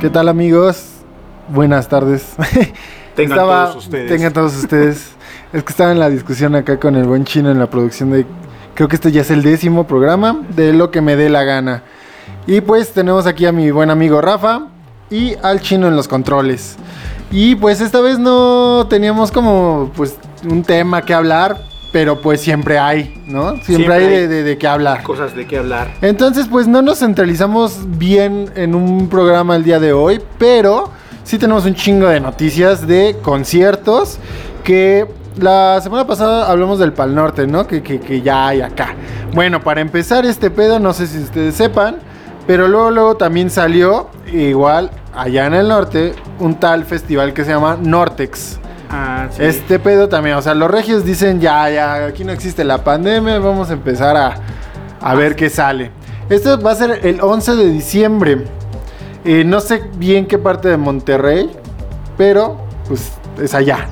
¿Qué tal amigos? Buenas tardes. Tengan todos ustedes. Tengan todos ustedes. es que estaba en la discusión acá con el buen chino en la producción de... Creo que este ya es el décimo programa de lo que me dé la gana. Y pues tenemos aquí a mi buen amigo Rafa y al chino en los controles. Y pues esta vez no teníamos como pues un tema que hablar, pero pues siempre hay, ¿no? Siempre, Siempre hay, hay. de, de- de qué hablar. Cosas de qué hablar. Entonces, pues no nos centralizamos bien en un programa el día de hoy, pero sí tenemos un chingo de noticias de conciertos que la semana pasada hablamos del Pal Norte, ¿no? Que, que- que ya hay acá. Bueno, para empezar este pedo, no sé si ustedes sepan, pero luego, luego también salió, igual allá en el norte, un tal festival que se llama Nortex. Ah. Este pedo también, o sea, los regios dicen ya, ya, aquí no existe la pandemia, vamos a empezar a, a ver qué sale. Esto va a ser el 11 de diciembre. Eh, no sé bien qué parte de Monterrey, pero pues es allá.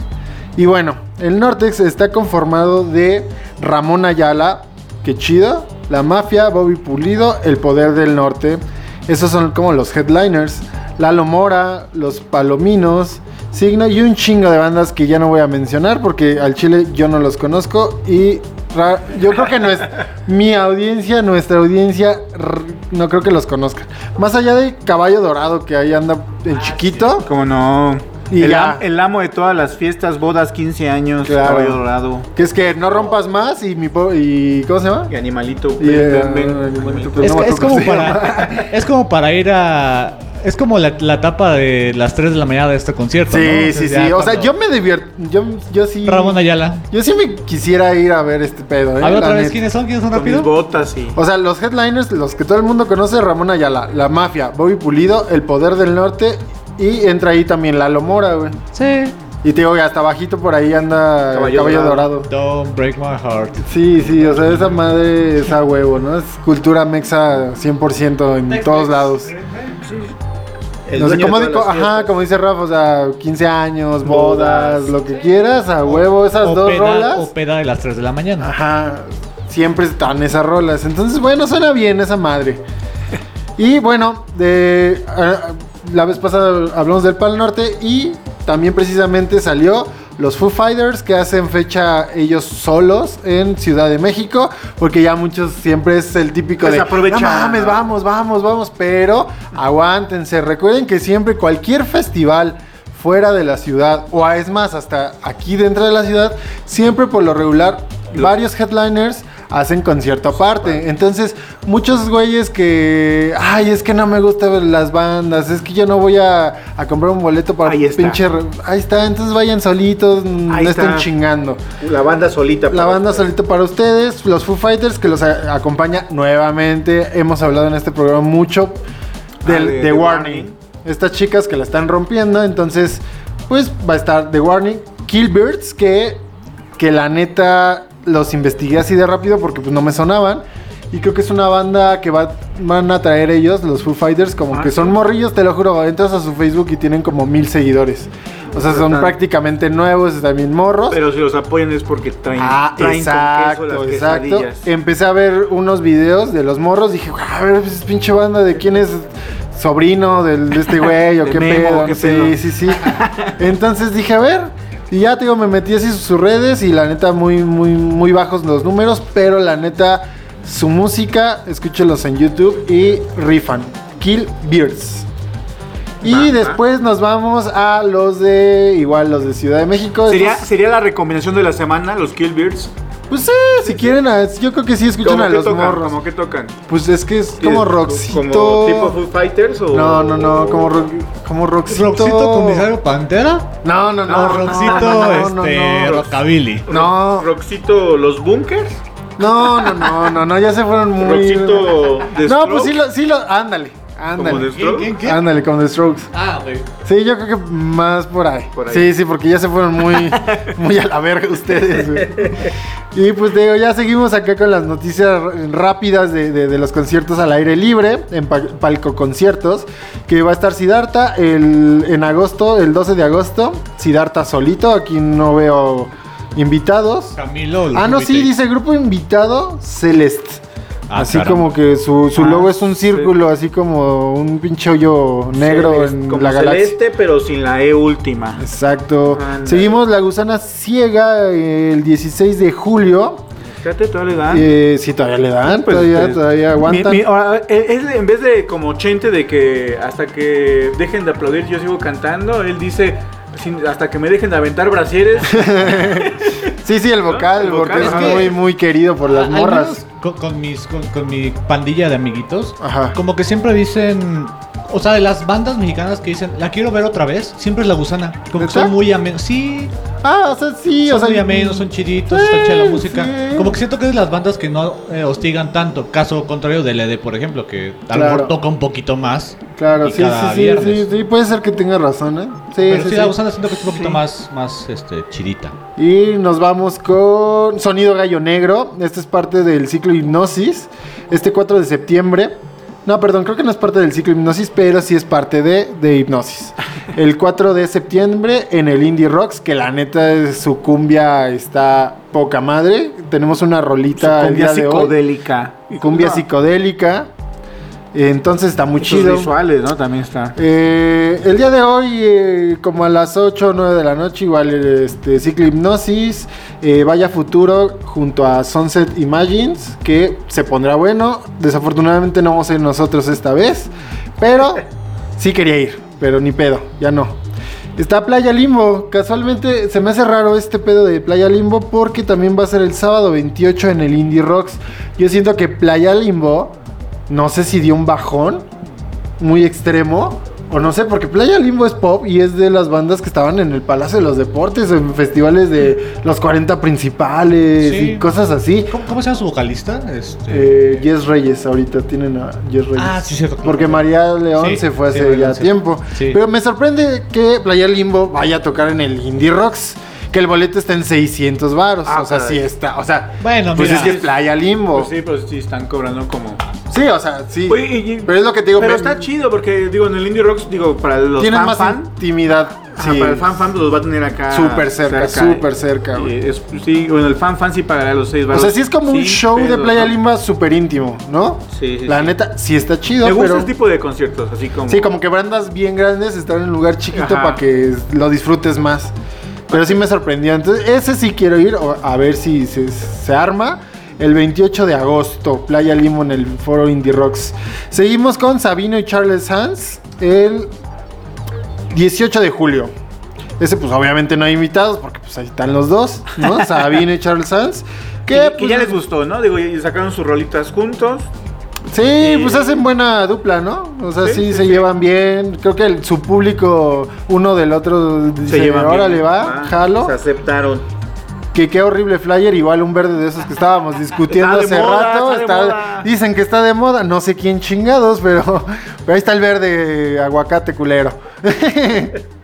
Y bueno, el Nortex está conformado de Ramón Ayala, que chido, La Mafia, Bobby Pulido, El Poder del Norte. Esos son como los headliners. Lalo Mora, Los Palominos, Signo y un chingo de bandas que ya no voy a mencionar porque al Chile yo no los conozco y ra- yo creo que no es mi audiencia, nuestra audiencia, r- no creo que los conozcan. Más allá de Caballo Dorado que ahí anda en chiquito. ¿Cómo no? Y el, ya. am- el amo de todas las fiestas, bodas, 15 años, Claro. caballo dorado Que es que no rompas más y mi po- y ¿cómo se llama? y animalito. Y, ven, ven, ven, animalito, animalito. Es, no me que- es acuerdo como cómo se para es como para ir a es como la, la etapa de las 3 de la mañana de este concierto, ¿no? Sí, Entonces sí, sí. ya O sea, yo me divierto. Yo, yo sí. Ramón Ayala. Yo sí me quisiera ir a ver este pedo. ¿eh? A ver La otra vez quiénes son, quiénes son Con mis rápido. botas y... O sea, los headliners, los que todo el mundo conoce, Ramón Ayala, La Mafia, Bobby Pulido, El Poder del Norte y entra ahí también Lalo Mora, güey. Sí. Y te digo que hasta bajito por ahí anda Caballo Caballo, Dorado. Dorado. Don't break my heart. Sí, sí, o sea, esa madre es a huevo, ¿no? Es cultura mexa 100% en todos lados. El No sé, dueño como, de di- todas las ajá, como dice Rafa, o sea, 15 años, bodas, Bodas. lo que quieras, a huevo, esas O dos peda, rolas. o peda de las 3 de la mañana. Ajá, siempre están esas rolas. Entonces, bueno, suena bien esa madre. Y bueno, de, ah, la vez pasada hablamos del Pal Norte y también precisamente salió los Foo Fighters que hacen fecha ellos solos en Ciudad de México, porque ya muchos siempre es el típico Pues de aprovecha. "No mames, vamos, vamos, vamos, pero aguántense, recuerden que siempre cualquier festival fuera de la ciudad o es más hasta aquí dentro de la ciudad, siempre por lo regular varios headliners hacen concierto aparte. Entonces, muchos güeyes que, ay, es que no me gusta ver las bandas, es que yo no voy a, a comprar un boleto para Ahí pinche... Ahí está, entonces vayan solitos, no Ahí estén está. chingando. La banda solita. La para banda ustedes. solito para ustedes, los Foo Fighters que los acompaña nuevamente. Hemos hablado en este programa mucho del, Ah, de- de, de Warning. Warning. Estas chicas que la están rompiendo, entonces pues va a estar The Warning, Killbirds que que la neta los investigué así de rápido porque pues no me sonaban. Y creo que es una banda que va, van a traer ellos, los Foo Fighters, como Ah, que son morrillos, te lo juro, entras a su Facebook y tienen como mil seguidores. O sea, son prácticamente nuevos, también morros. Pero si los apoyan es porque traen, Ah, traen exacto, con queso las exacto. Empecé a ver unos videos de los morros. Dije, a ver, pues, pinche banda de quién es sobrino del, de este güey o De qué Memo, pedo. qué sí, sí, sí. Entonces dije, a ver. Y ya, te digo, me metí así sus redes y la neta, muy, muy, muy bajos los números. Pero la neta, su música, escúchelos en YouTube y rifan. Kill Beards. Y después nos vamos a los de, igual, los de Ciudad de México. ¿Sería, Estos- sería la recomendación de la semana, los Killbirds. Pues sí, si quieren, a- yo creo que sí escuchan ¿Cómo a los tocan? morros. ¿Cómo que tocan? Pues es que es como Roxito. ¿Como tipo Foo Fighters o...? No, no, no, como, ro- como Roxito. Roxito comisario Pantera. No, no, no. No, no, Roxito, no, no, este, no, Rockabilly. No. Roxito, los Bunkers. No, no, no, no, no, ya se fueron muy. Roxito de No, pues sí lo, sí lo, ándale, ¿Como ándale. ¿Quién, quién? Ándale, como The Strokes. Ah, ok. Sí, yo creo que más por ahí. Por ahí. Sí, sí, porque ya se fueron muy, muy a la verga ustedes. güey. Y pues digo, ya seguimos acá con las noticias rápidas de, de- de los conciertos al aire libre, en pa- Palco Conciertos, que va a estar Sidarta el, en agosto, el 12 de agosto. Sidarta solito, aquí no veo invitados. Camilo. Ah, no, sí, dice grupo invitado Celeste. Ah, así caramba. como que su, su Ah, logo es un sí. círculo, así como un pinche hoyo negro Celeste, en como la galaxia. celeste, pero sin la E última. Exacto. Seguimos La Gusana Ciega eh, el 16 de julio. Fíjate, todavía le dan. Eh, sí, todavía le dan, Pues, todavía, este, todavía aguantan. Mi- mi- ahora, él, en vez de como Chente de que hasta que dejen de aplaudir yo sigo cantando, él dice "Sin- hasta que me dejen de aventar brasieres. Sí, sí, el vocal, El porque vocal, es muy, muy querido por las morras. menos Con, con mis, con, con mi pandilla de amiguitos, Ajá. como que siempre dicen, o sea, de las bandas mexicanas que dicen, la quiero ver otra vez, siempre es la gusana. Como que son muy amenos. Sí, Ah, o sea, sí, son o sea. muy amenos, son chiditos, Sí, está chida la música. sí. Como que siento que es de las bandas que no eh, hostigan tanto. Caso contrario del ED, por ejemplo, que a lo mejor toca un poquito más. Claro, sí, sí, sí, sí, sí, puede ser que tenga razón, ¿eh? Sí, Pero sí, la gusana siento que es un poquito más, más este, chidita. Y nos vamos con Sonido Gallo Negro. Este es parte del ciclo Hipnosis. Este 4 de septiembre. No, perdón, creo que no es parte del ciclo Hipnosis, pero sí es parte de, de Hipnosis. El 4 de septiembre en el Indie Rocks, que la neta su cumbia está poca madre. Tenemos una rolita el cumbia día de hoy. psicodélica. Cumbia No, psicodélica. Entonces está muy chido. visuales, ¿no? También está. Eh, el día de hoy, eh, como a las 8 o 9 de la noche, igual este, Ciclo Hipnosis, eh, Vaya Futuro junto a Sunset Imagines, que se pondrá bueno. Desafortunadamente no vamos a ir nosotros esta vez, pero sí quería ir, pero ni pedo, ya no. Está Playa Limbo, casualmente se me hace raro este pedo de Playa Limbo porque también va a ser el sábado 28 en el Indie Rocks. Yo siento que Playa Limbo, no sé si dio un bajón muy extremo. O no sé, porque Playa Limbo es pop y es de las bandas que estaban en el Palacio de los Deportes, en festivales de los 40 principales Sí. y cosas así. ¿Cómo, cómo se llama su vocalista? Este... Eh, Jess Reyes, ahorita tienen a Jess Reyes. Ah, sí, cierto. Porque María León Sí, se fue hace ya tiempo. Pero me sorprende que Playa Limbo vaya a tocar en el Indie Rocks. Que el boleto está en 600 varos. Ah, o sea, caray. sí está. O sea, Bueno, pues mira. es que es Playa Limbo. Pues sí, pero sí están cobrando como. Sí, o sea, sí. Oye, y- y- pero es lo que te digo. Pero me- está chido porque, digo, en el Indie Rocks, digo, para los Tienen fan más fan. intimidad. ajá, sí. para el fan fan pues, los va a tener acá. Súper cerca, súper cerca, Y es- sí, bueno, el fan fan sí pagará los 6 O sea, sí es como un show de Playa Limba súper íntimo, ¿no? Sí, sí, La sí. neta, sí está chido, Me gusta pero... ese tipo de conciertos, así como. Sí, como que bandas bien grandes están en un lugar chiquito Ajá. para que lo disfrutes más. Pero sí me sorprendió. Entonces, ese sí quiero ir a ver si se, se arma. El 28 de agosto, Playa Limo en el foro Indie Rocks. Seguimos con Sabino y Charles Hans el 18 de julio. Ese pues obviamente no hay invitados porque pues ahí están los dos, ¿no? Sabino y Charles Hans. Que, pues, ya les gustó, ¿no? Digo, y sacaron sus rolitas juntos. Sí, pues hacen buena dupla, ¿no? O sea, sí, Sí, sí, se sí. llevan bien. Creo que el- su público, uno del otro, dice, Se llevan ahora bien. le va, Ah, jalo. Se aceptaron. Que qué horrible flyer, igual un verde de esos que estábamos discutiendo hace moda, rato. está. Dicen que está de moda, no sé quién chingados, pero, pero ahí está el verde aguacate culero.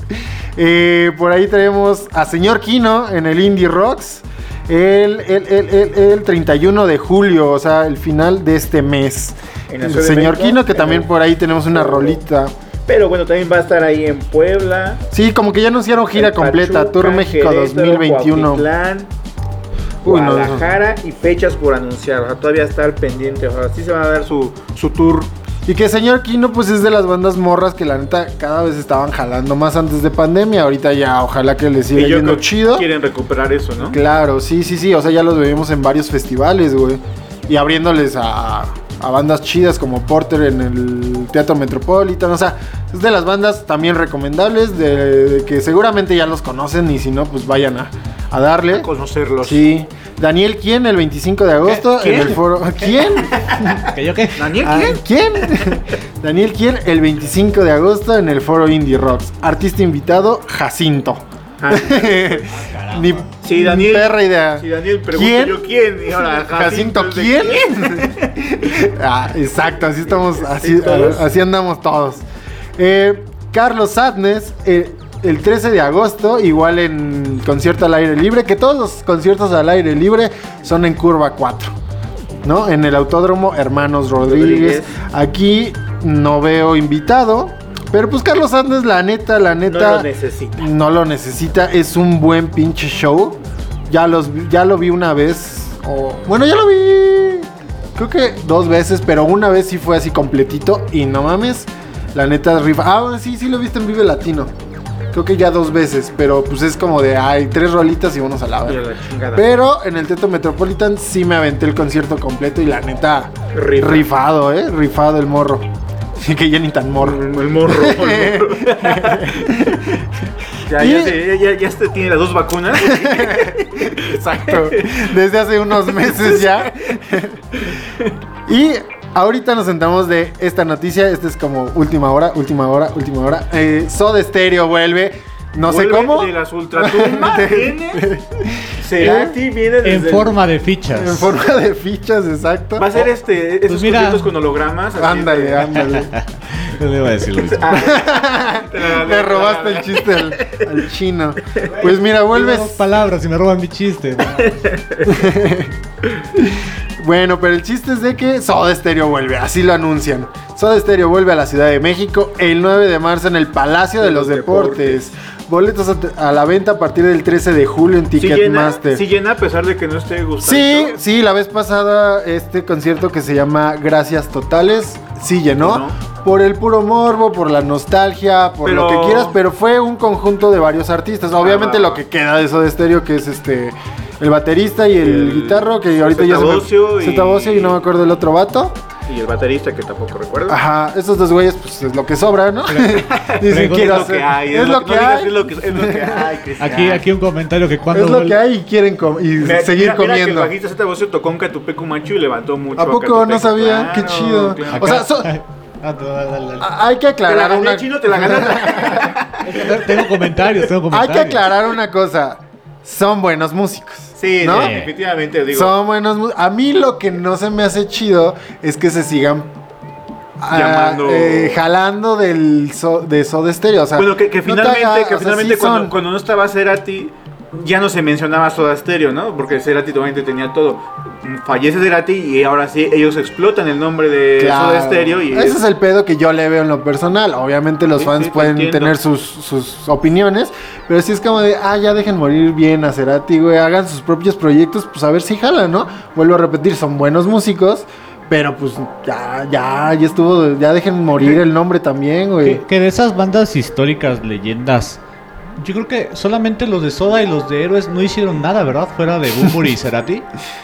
Eh, por ahí tenemos a Señor Kino en el Indie Rocks. El, el- el- el- el 31 de julio, o sea, el final de este mes. En El señor México, Kino, que también por ahí tenemos una rolita. Pero bueno, también va a estar ahí en Puebla. Sí, como que ya anunciaron gira completa, Pachuca, Tour México Querétaro, 2021. Cuautitlán, Uy, no, Guadalajara y fechas por anunciar. O sea, todavía está al pendiente. O sea, sí se va a dar su, su tour. Y que señor Kino, pues es de las bandas morras que la neta cada vez estaban jalando más antes de pandemia. Ahorita ya, ojalá que les siga yendo chido. quieren recuperar eso, ¿no? Claro, sí, sí, sí. O sea, ya los vemos en varios festivales, güey. Y abriéndoles a, a bandas chidas como Porter en el Teatro Metropolitan. O sea, es de las bandas también recomendables, de, de que seguramente ya los conocen y si no, pues vayan a, a darle. A conocerlos. Sí. Daniel, ¿quién? El 25 de agosto ¿Qué? en el foro. ¿Quién? ¿Que yo qué? ¿Daniel Ah, quién? ¿Quién? Daniel, ¿quién? El 25 de agosto en el foro Indie Rocks. Artista invitado, Jacinto. Ah, Ni Sí, Daniel. perra idea. Si Daniel pregunta ¿Quién? yo quién. Y ahora, Jacinto, ¿quién? ah, exacto, así estamos, así, así andamos todos. Eh, Carlos Sadness, eh, el 13 de agosto, igual en concierto al aire libre, que todos los conciertos al aire libre son en curva 4. ¿No? En el Autódromo Hermanos Rodríguez. Rodríguez. Aquí no veo invitado. Pero pues Carlos Sadness, la neta, la No neta. lo necesita. No lo necesita, es un buen pinche show. Ya, los, ya lo vi una vez. o- bueno, ya lo vi. creo que dos veces, pero una vez sí fue así completito y no mames, la neta rifa. Ah, sí, sí lo viste en Vive Latino. Creo que ya dos veces, pero pues es como de, ay, tres rolitas y vamos a la. Pero en el Teto Metropolitan sí me aventé el concierto completo y la neta, Rifa. rifado, ¿eh? Rifado el morro. Sí, que ya ni tan morro. El morro. el morro. ya, ya, se- ya, ya, ya este tiene las dos vacunas. Exacto. Desde hace unos meses ya. y ahorita nos sentamos de esta noticia. Esta es como última hora, última hora, última hora. Eh, Soda Stereo vuelve. No sé cómo. De las ultratumbas. Cerati viene desde En el- forma de fichas. En forma de fichas, exacto. Va a ser este, esos Pues mira. con hologramas. así Ándale, de- ándale. Yo le iba a decir lo mismo. Ah, Le robaste el chiste al, al chino. Pues mira, vuelves. Palabras y me roban mi chiste. ¿No? Bueno, pero el chiste es de que Soda Stereo vuelve, así lo anuncian. Soda Stereo vuelve a la Ciudad de México el 9 de marzo en el Palacio de los Deportes. Boletos a, a la venta a partir del 13 de julio en Sí Ticketmaster. sí llena a pesar de que no esté gustando. Sí, sí, la vez pasada este concierto que se llama Gracias Totales, sí llenó. ¿No? Por el puro morbo, por la nostalgia, por lo que quieras, pero fue un conjunto de varios artistas. Obviamente Ah. lo que queda de Soda Stereo, que es este el baterista y el, El guitarro, que ahorita ya se me... y- Zetabocio y no me acuerdo el otro vato. Y el baterista que tampoco recuerdo. Ajá, esos dos güeyes, pues es lo que sobra, ¿no? Dicen, quiero es lo que hay. Es lo que no digas hay. Es lo que, es lo que hay. Aquí, aquí un comentario que cuando Es lo que hay y quieren com- y Mira, seguir mira, mira que comiendo. el bajista Zeta Bocio tocó un Catupecu Macho y levantó mucho. ¿A poco? Catupecu. No sabía. Qué Claro, chido. claro. O sea, so- Ah, dale, dale, a- hay que Te la aclarar gané, una... chino, te la. Tengo comentarios, tengo Hay comentarios. que aclarar una cosa. Son buenos músicos. Sí, ¿No? definitivamente, digo. Son buenos músicos. A mí lo que no se me hace chido es que se sigan ah, Llamando- eh, jalando del so- de Soda Stereo. O sea, Bueno, que, que no finalmente, haga- que o sea, finalmente sí cuando, son. cuando no estaba Cerati, ya no se mencionaba Soda Stereo, ¿no? Porque Cerati obviamente tenía todo. Fallece Cerati y ahora sí, ellos explotan el nombre de Claro. Soda Stereo y Ese es el pedo que yo le veo en lo personal. Obviamente los Sí, fans sí, pueden tener sus, sus opiniones, pero si es como de, ah, ya dejen morir bien a Cerati, güey, hagan sus propios proyectos, pues a ver si jalan, ¿no? Vuelvo a repetir, son buenos músicos, pero pues ya, ya, ya estuvo, ya dejen morir el nombre también, güey. Que, que de esas bandas históricas, leyendas, yo creo que solamente los de Soda y los de Héroes no hicieron nada, ¿verdad? Fuera de Bumburi y Cerati.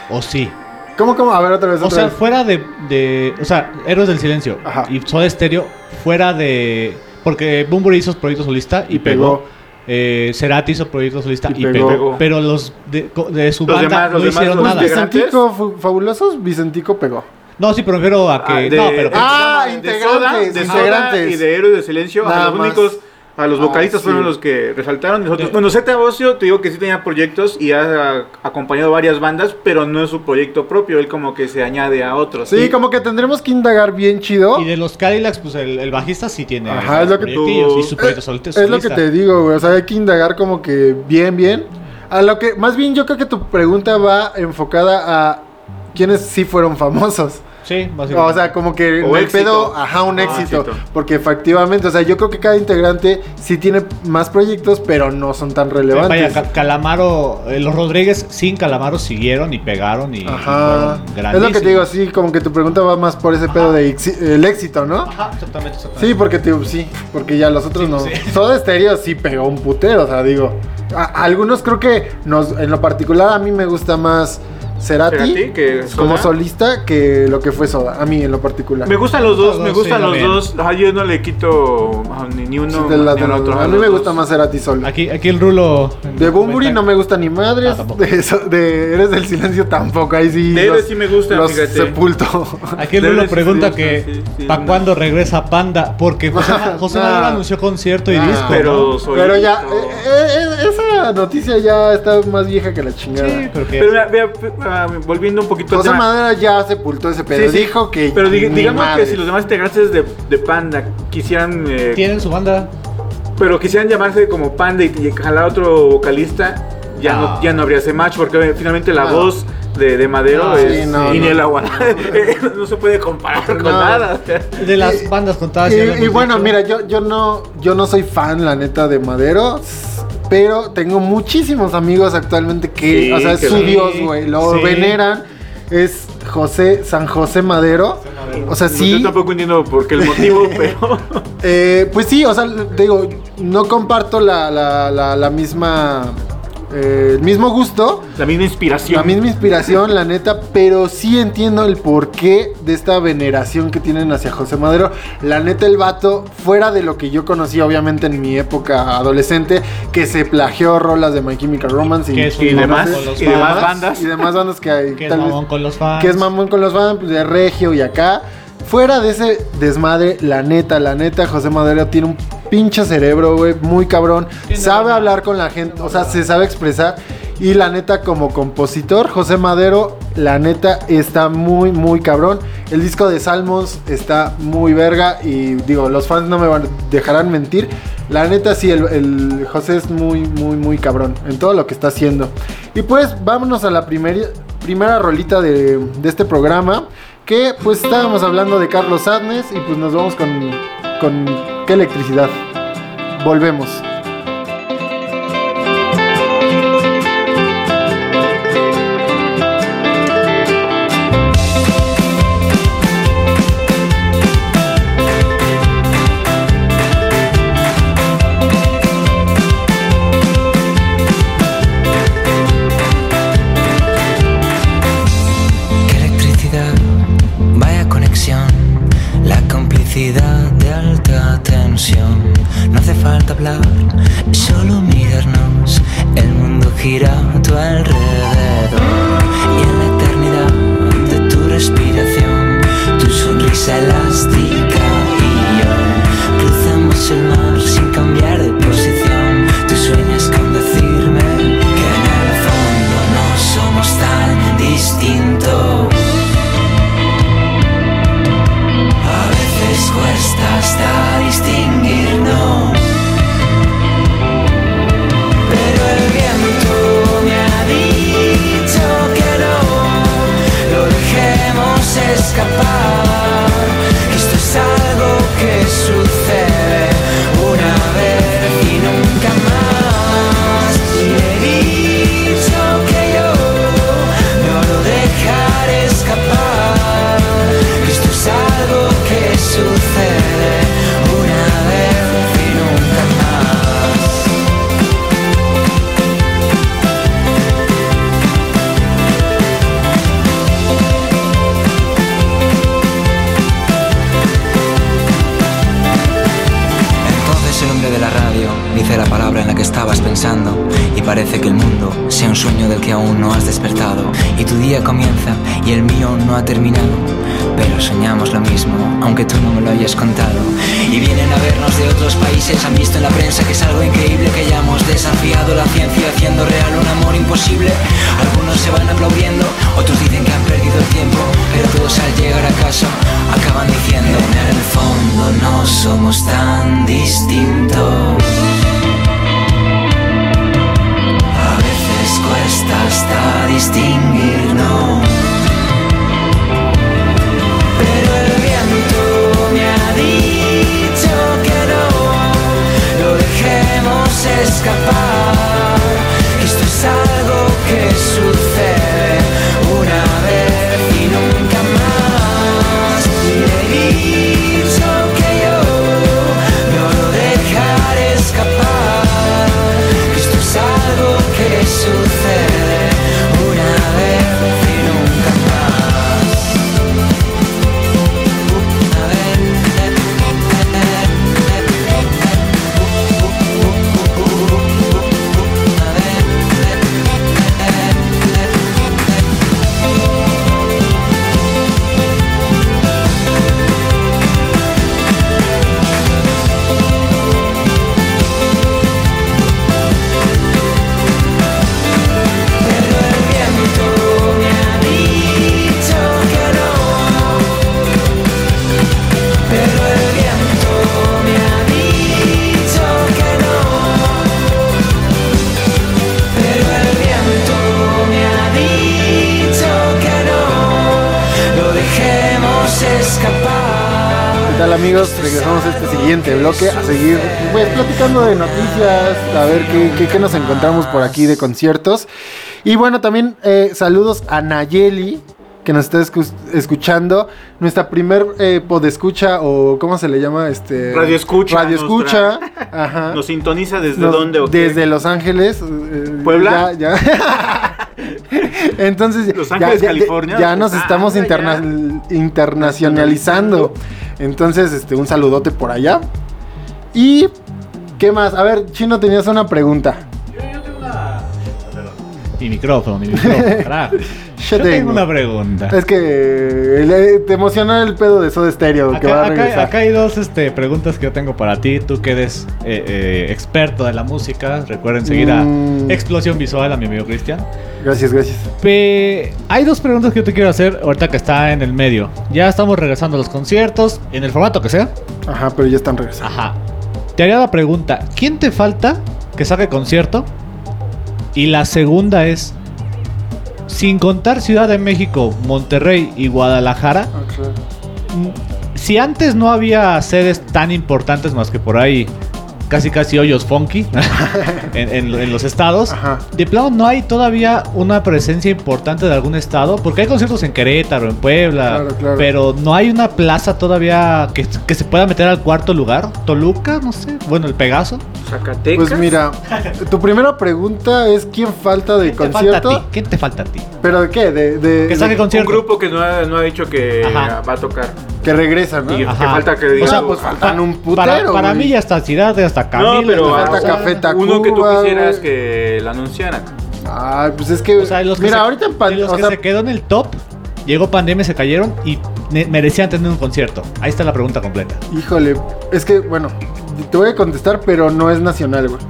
¿O sí? ¿Cómo, cómo? A ver, otra vez, O otra sea, vez. fuera de, de- O sea, Héroes del Silencio Ajá. y Soda Stereo, fuera de. Porque Bumburi hizo proyecto solista y, Y pegó. pegó. Eh, Cerati hizo proyecto solista Y y, pegó. pegó. Pero los de, co- de su Los banda demás- no demás, hicieron los nada. Vicentico, fabulosos, Vicentico pegó. No, sí, pero refiero a que. Ah, de- no, pero. Ah, de integrantes, Soda, de Soda integrantes. y de Héroes de Silencio, Nada a los más. únicos, a los Ah, vocalistas sí. fueron los que resaltaron. Nosotros, De- bueno, Zeta Bocio, te digo que sí tenía proyectos y ha acompañado varias bandas, pero no es su proyecto propio, él como que se añade a otros. Sí, Y- como que tendremos que indagar bien chido. Y de los Cadillacs, pues el, el bajista sí tiene. Ajá, es lo que tú- Y su proyecto Es, solista. es lo que te digo, güey. O sea, hay que indagar como que bien, bien. A lo que, más bien, yo creo que tu pregunta va enfocada a quiénes sí fueron famosos. Sí, básicamente. O sea, como que O el éxito. pedo, ajá, un Ah, éxito. éxito. Porque efectivamente, o sea, yo creo que cada integrante sí tiene más proyectos, pero no son tan Sí, relevantes. Vaya, Ca- Calamaro, eh, los Rodríguez sin Calamaro siguieron y pegaron y, y Ajá. fueron Es lo que te digo, sí, como que tu pregunta va más por ese pedo de el éxito, ¿no? Ajá, exactamente, exactamente. Sí, porque te sí, porque ya los otros Sí, no. sí. Soda Stereo sí pegó un putero, o sea, digo. a- algunos creo que nos, en lo particular a mí me gusta más Cerati, Cerati que como Soda. solista que lo que fue Soda, a mí en lo particular. Me gustan los dos, Los me gustan sí, los también. dos. Ajá, yo no le quito ah, ni, ni uno Sí, de la- ni al otro. a mí los me gusta más Cerati solo. Aquí, aquí el rulo. De Bumburi no me gusta ni madres, Ah, tampoco. de, eso- de Eres del Silencio tampoco, ahí sí. De Héroes sí me gustan, los fíjate. sepulto. Aquí el rulo pregunta sí, que sí, sí, ¿para cuándo regresa Panda? Porque José, José Nah. Manuel anunció concierto y Nah. disco. Pero ¿no? Pero ya, eh, eh, esa noticia ya está más vieja que la chingada. Sí. Pero volviendo un poquito José. Madera ya sepultó ese pedo. Sí, sí. Dijo que. Pero dig- digamos que si los demás integrantes de, de Panda quisieran, eh, Tienen su banda. pero quisieran llamarse como Panda y, y jalar otro vocalista, ya no, No. ya no habría ese match porque eh, finalmente la No. voz de, de Madero No, es sí, no, y ni no. el agua no se puede comparar con No. nada. De las Y- bandas contadas. Y, bueno, dicho. mira, yo, yo no yo no soy fan, la neta, de Madero. Pero tengo muchísimos amigos actualmente que, Sí, o sea, es su sí. dios, güey. Lo Sí. veneran. Es José, San José Madero. O sea, sí. Yo tampoco entiendo por qué el motivo, pero. Eh, pues sí, o sea, te digo, no comparto la, la, la, la misma. Eh, el mismo gusto. La misma inspiración. La misma inspiración, la neta, pero sí entiendo el porqué de esta veneración que tienen hacia José Madero. La neta, el vato, fuera de lo que yo conocí, obviamente, en mi época adolescente, que se plagió rolas de My Chemical Romance y, demás, y demás bandas. y demás bandas que hay. Que es mamón con los fans. que es mamón con los fans, pues, de Regio y acá. Fuera de ese desmadre, la neta, la neta, José Madero tiene un pinche cerebro, güey, muy cabrón. Sabe hablar con la gente, o sea, se sabe expresar. Y la neta, como compositor, José Madero, la neta, está muy, muy cabrón. El disco de Salmos está muy verga. Y digo, los fans no me van, dejarán mentir. La neta, sí, el, el José es muy, muy, muy cabrón en todo lo que está haciendo. Y pues, vámonos a la primera primera rolita de, de este programa. Que pues estábamos hablando de Carlos Adnes. Y pues nos vamos con, con qué electricidad. Volvemos. Qué, qué- nos encontramos por aquí de conciertos. Y bueno, también eh, saludos a Nayeli, que nos está escu- escuchando. Nuestra primer eh, podescucha o ¿cómo se le llama? Este Radio escucha, Radio escucha. Ajá. ¿Nos sintoniza desde Nos- dónde o qué? Desde Los Ángeles. eh, ¿Puebla? Ya, ya. Entonces, Los Ángeles, ya, California. ya nos Ah, estamos ya. interna- internacionalizando. Entonces, este, un saludote por allá. Y, ¿qué más? A ver, Chino, tenías una pregunta. Mi micrófono, mi micrófono, carajo. Yo Yo tengo tengo. una pregunta. Es que le- te emociona el pedo de Soda Stereo que va Acá, a acá- regresar. acá hay dos este, preguntas que yo tengo para ti. Tú que eres eh, eh, experto de la música. Recuerden seguir Mm. a Explosión Visual, a mi amigo Cristian. Gracias, gracias. Pe- Hay dos preguntas que yo te quiero hacer ahorita que está en el medio. Ya estamos regresando a los conciertos, en el formato que sea. Ajá, pero ya están regresando. Ajá. Te haría la pregunta, ¿quién te falta que saque concierto? Y la segunda es, sin contar Ciudad de México, Monterrey y Guadalajara, si antes no había sedes tan importantes más que por ahí casi casi hoyos funky en, en- en los estados. Ajá. De plano no hay todavía una presencia importante de algún estado, porque hay conciertos en Querétaro, en Puebla, Claro, claro. pero no hay una plaza todavía que, que se pueda meter al cuarto lugar. Toluca, no sé, bueno, el Pegaso. Zacatecas. Pues mira, tu primera pregunta es quién falta de ¿Quién te falta concierto. ¿Quién te falta a ti? ¿Pero de qué? De, de- Que saque de- Un concierto. grupo que no ha, no ha dicho que Ajá. va a tocar. Que regresa, ¿no? Y- Ajá. que falta que O diga sea, pues faltan un Para, putero. para güey. mí ya está Ciudad, ya está Camila. no, pero falta está- Café Tacuba, uno que tú quisieras güey. que la anunciaran. Ay, pues es que. O sea, los que mira, se- ahorita en de pan- los o que sea, se quedó en el top, llegó pandemia, se cayeron y merecían tener un concierto. Ahí está la pregunta completa. Híjole, es que, bueno, te voy a contestar, pero no es nacional, güey.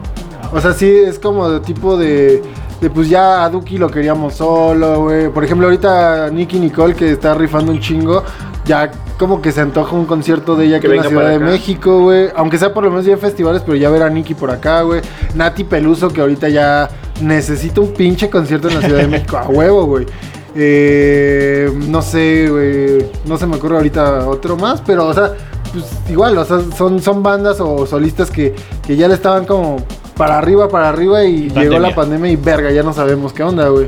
O sea, sí es como de tipo de. De pues ya a Duki lo queríamos solo, güey. Por ejemplo, ahorita Nicky Nicole, que está rifando un chingo, ya como que se antoja un concierto de ella Que aquí en la Ciudad de. México, güey. Aunque sea por lo menos ya en festivales, pero ya ver a Nicky por acá, güey. Nati Peluso, que ahorita ya necesita un pinche concierto en la Ciudad de México, a huevo, güey. Eh, no sé, güey. No se me ocurre ahorita otro más, pero, o sea, pues igual, o sea, son, son bandas o solistas que, que ya le estaban como para arriba, para arriba y Pandemia. llegó la pandemia y verga, ya no sabemos qué onda, güey.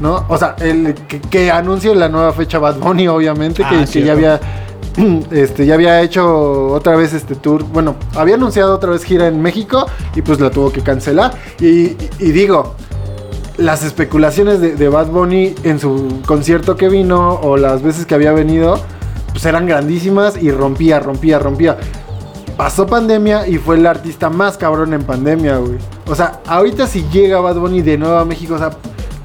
¿No? O sea, el que, que anuncie la nueva fecha Bad Bunny, obviamente, Ah, que, que cierto. ya había. Este, ya había hecho otra vez este tour. Bueno, había anunciado otra vez gira en México y pues la tuvo que cancelar. Y, y- y digo, las especulaciones de, de Bad Bunny en su concierto que vino o las veces que había venido, pues eran grandísimas y rompía, rompía, rompía. Pasó pandemia y fue el artista más cabrón en pandemia, güey. O sea, ahorita si llega Bad Bunny de nuevo a México, o sea,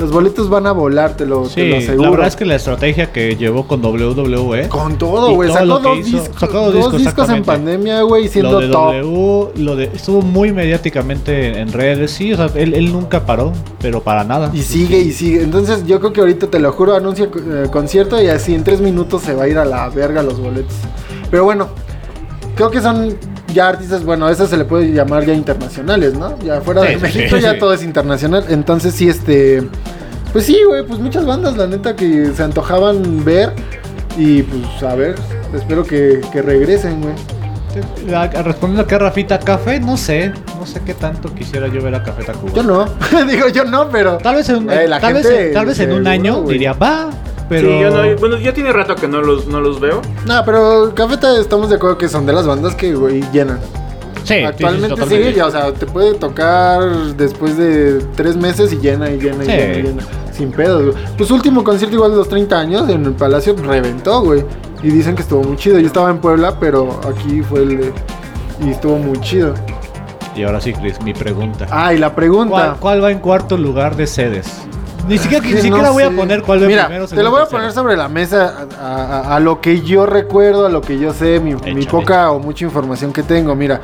los boletos van a volar, te lo, te Sí, lo aseguro. la verdad es que la estrategia que llevó con WWE. Con todo, güey. Sacó dos, hizo, discos, sacó dos dos discos, discos en pandemia, güey, siendo lo de top. W, lo de, estuvo muy mediáticamente en, redes, sí, o sea, él, él nunca paró, pero para nada. Y sigue y sigue. Entonces yo creo que ahorita te lo juro, anuncia eh, concierto y así en tres minutos se va a ir a la verga los boletos. Pero bueno, creo que son ya artistas, bueno, a eso se le puede llamar ya internacionales, ¿no? Ya fuera Sí, de sí, México sí, ya sí. todo es internacional. Entonces sí, este... Pues sí, güey, pues muchas bandas, la neta, que se antojaban ver. Y pues a ver, espero que, que regresen, güey. Respondiendo acá, Rafita, café, no sé, no sé qué tanto quisiera yo ver a Café Tacuba. Yo no, digo yo no, pero... Tal vez en, Eh, tal vez, gente en- tal vez en un año diría, va, pero... Sí, yo no, bueno, ya tiene rato que no los, no los veo. No, pero Cafeta estamos de acuerdo que son de las bandas que, güey, llenan. Sí, sí, sí, Actualmente sí, totalmente. ya, o sea, te puede tocar después de tres meses y llena y llena y Sí. llena y llena. Sin pedos, güey. Pues último concierto igual de los 30 años en el Palacio reventó, güey. Y dicen que estuvo muy chido. Yo estaba en Puebla, pero aquí fue el de... Y estuvo muy chido. Y ahora sí, Chris, mi pregunta. Ah, y la pregunta. ¿Cuál, cuál va en cuarto lugar de sedes? Ni siquiera, ni siquiera no voy a poner cuál va Mira, primero. te lo voy a tercero. poner sobre la mesa a, a- a lo que yo recuerdo, a lo que yo sé, mi, poca o mucha información que tengo. Mira,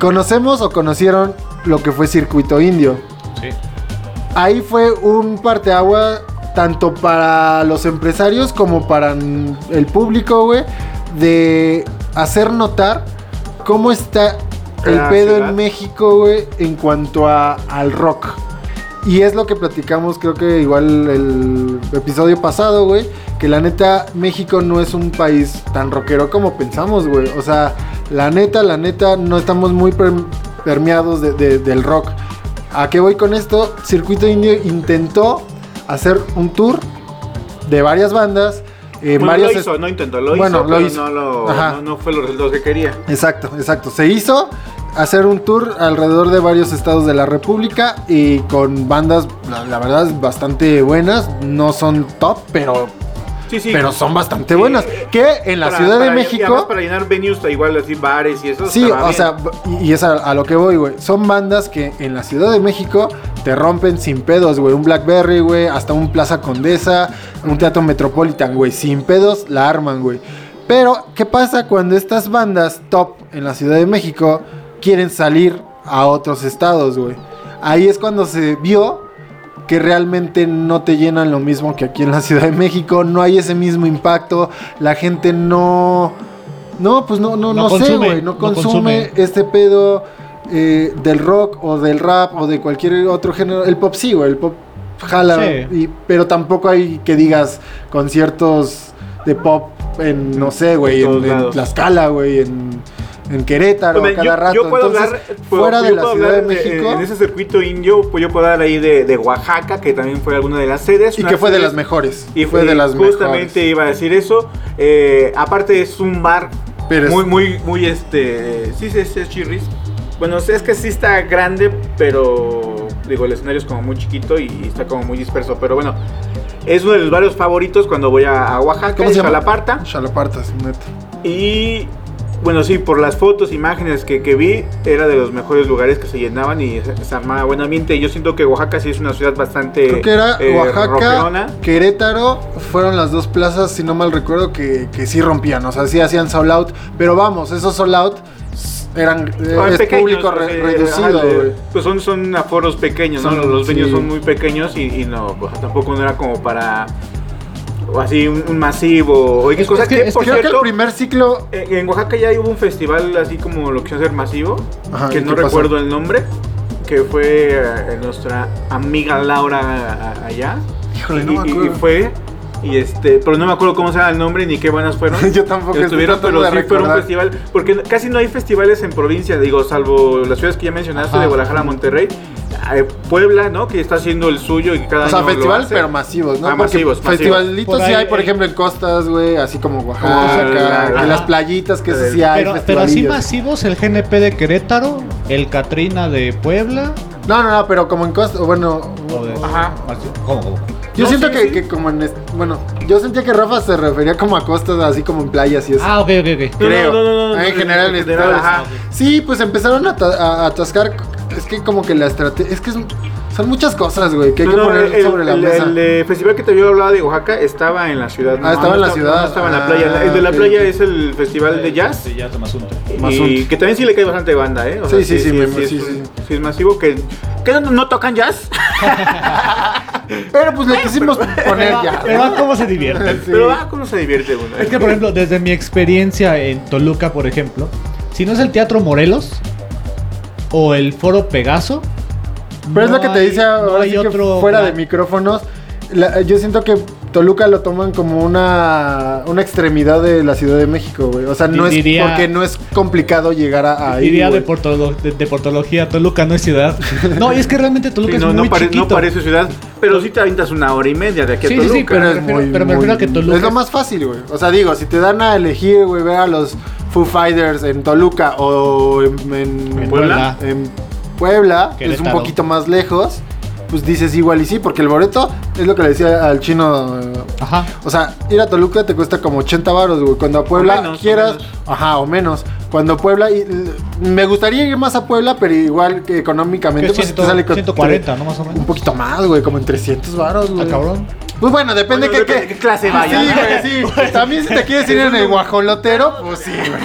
conocemos o conocieron lo que fue Circuito Indio. Sí. Ahí fue un parteagua tanto para los empresarios como para el público, güey, de hacer notar cómo está el La pedo ciudad. en México, güey, en cuanto a, al rock. Y es lo que platicamos, creo que igual el episodio pasado, güey, que la neta México no es un país tan rockero como pensamos, güey. O sea, la neta, la neta, no estamos muy per- permeados de- de- del rock. ¿A qué voy con esto? Circuito Indio intentó hacer un tour de varias bandas. eh, Bueno, varios lo hizo, no intentó, lo Bueno, hizo, lo pero hizo. No, lo- no, no fue los resultados que quería. Exacto, exacto. Se hizo hacer un tour alrededor de varios estados de la República y con bandas, la, la verdad, bastante buenas. No son top, pero, Sí, sí. pero son bastante Sí. buenas. Que en la Para- Ciudad de para- México... para llenar venues, igual así bares y eso. Sí, o bien. sea, y, y es a, a lo que voy, güey. Son bandas que en la Ciudad de México te rompen sin pedos, güey. Un Blackberry, güey, hasta un Plaza Condesa, un Teatro Metropolitan, güey. Sin pedos la arman, güey. Pero, ¿qué pasa cuando estas bandas top en la Ciudad de México quieren salir a otros estados, güey? Ahí es cuando se vio que realmente no te llenan lo mismo que aquí en la Ciudad de México, no hay ese mismo impacto, la gente no... No, pues no, no, No no, sé, consume, güey, no no consume, consume. este pedo eh, del rock o del rap o de cualquier otro género. El pop sí, güey, el pop jala, Sí. y- pero tampoco hay que digas conciertos de pop en, no sé, güey, En en. Tlaxcala, güey, en, en Querétaro, Pues, cada yo, rato. yo puedo Entonces, hablar, fuera de la Ciudad de México, en ese circuito indio, pues yo puedo hablar ahí de, de Oaxaca, que también fue alguna de las sedes. y que fue de las mejores. Y fue de las justamente mejores. iba a decir eso. Eh, aparte es un bar Pero es- muy, muy, muy este. Sí, sí, sí, es chirris. Bueno, es que sí está grande, pero digo, el escenario es como muy chiquito y está como muy disperso. Pero bueno, es uno de los varios favoritos cuando voy a, Oaxaca, ¿Cómo se llama? Xalaparta. Chalapartas, neta. Y bueno, sí, por las fotos, imágenes que, que vi, era de los mejores lugares que se llenaban y se, se armaba buen ambiente. Yo siento que Oaxaca sí es una ciudad bastante. Creo que era eh, Oaxaca. Querétaro, fueron las dos plazas, si no mal recuerdo, que, que sí rompían, o sea, sí hacían sold out, pero vamos, esos sold out eran eh, Ah, es pequeños, público re- eh, reducido, güey. Pues son, son aforos pequeños, ¿no? Los venues sí. son muy pequeños y, y no, pues, tampoco no era como para. O así, un, un masivo. O X Es- cosa es que- que, es por Creo que cierto, el primer ciclo, eh, en Oaxaca ya hubo un festival así como lo que hacer masivo, Ajá, que ¿y no pasó? recuerdo el nombre, que fue eh, nuestra amiga Laura a- allá. híjole, y, no me y- fue, y este, pero no me acuerdo cómo se llama el nombre ni qué buenas fueron. Yo tampoco estuvieron, pero sí fueron un festival, porque casi no hay festivales en provincia, digo, salvo las ciudades que ya mencionaste, Ajá. de Guadalajara, Monterrey, Puebla, ¿no? Que está haciendo el suyo y cada O sea, año lo festivales, hace. pero masivos, ¿no? Ah, masivos, masivos. Festivalitos Por sí hay, por eh, ejemplo, en costas, güey, así como Oaxaca, la- en las playitas, que eso sí hay Pero, pero así masivos, el GNP de Querétaro, el Catrina de Puebla. No, no, no, pero como en costas, bueno... Ajá. ¿Cómo, cómo? Yo No, siento sí, que, sí. que como en... Bueno, yo sentía que Rafa se refería como a costas, así como en playas y eso. Ah, ok, ok, ok. No, creo. no, no, no, no, en general, en en general, ajá. Sí, pues empezaron a atascar. Es que como que la estrategia. Es que es- son muchas cosas, güey, que hay No, que no, poner el, sobre la el- mesa. el, eh, festival que te había hablado de Oaxaca estaba en la ciudad. Ah, estaba en la ciudad. No, estaba en la Ah, playa. El de la playa es el festival de jazz. Sí, ya tomas uno. Y que también sí le cae bastante banda, ¿eh? O Sí, sí, sí, me- sí, es- sí. sí es masivo. Que, que no, no tocan jazz, Pero pues le quisimos poner ya. Pero ah, cómo se divierten. Sí. pero ah, cómo se divierte uno. Es que, por ejemplo, desde mi experiencia en Toluca, por ejemplo, si no es el Teatro Morelos o el Foro Pegaso, Pero es no lo que te dice no ahora sí que otro fuera de micrófonos. la- yo siento que Toluca lo toman como una, una extremidad de la Ciudad de México, güey. O sea, no es porque no es complicado llegar a ahí. Diría de, güey. portolo- de, de portología, Toluca no es ciudad. No, y es que realmente Toluca Sí, es no, muy no, pare- chiquito. no parece ciudad, pero sí te avientas una hora y media de aquí a Sí, sí, Toluca. sí, Pero me es refiero- muy, pero me muy- refiero a que Toluca es lo más fácil, güey. O sea, digo, si te dan a elegir, güey, ver a los Foo Fighters en Toluca o en, en- En Puebla. en Puebla, que es un poquito más lejos, pues dices igual y sí, porque el boleto es lo que le decía al chino. Ajá. O sea, ir a Toluca te cuesta como 80 baros, güey. Cuando a Puebla menos, quieras, ajá, o menos. Cuando Puebla, y, me gustaría ir más a Puebla, pero igual que económicamente, pues ciento- te sale con 140, ¿no? Más o Un menos. poquito más, güey, como en 300 baros, güey. Ah, cabrón. Pues bueno, depende Bueno, qué, depende qué- qué clase vaya, Sí, güey, sí. También si te quieres ir en el guajolotero, pues sí, güey.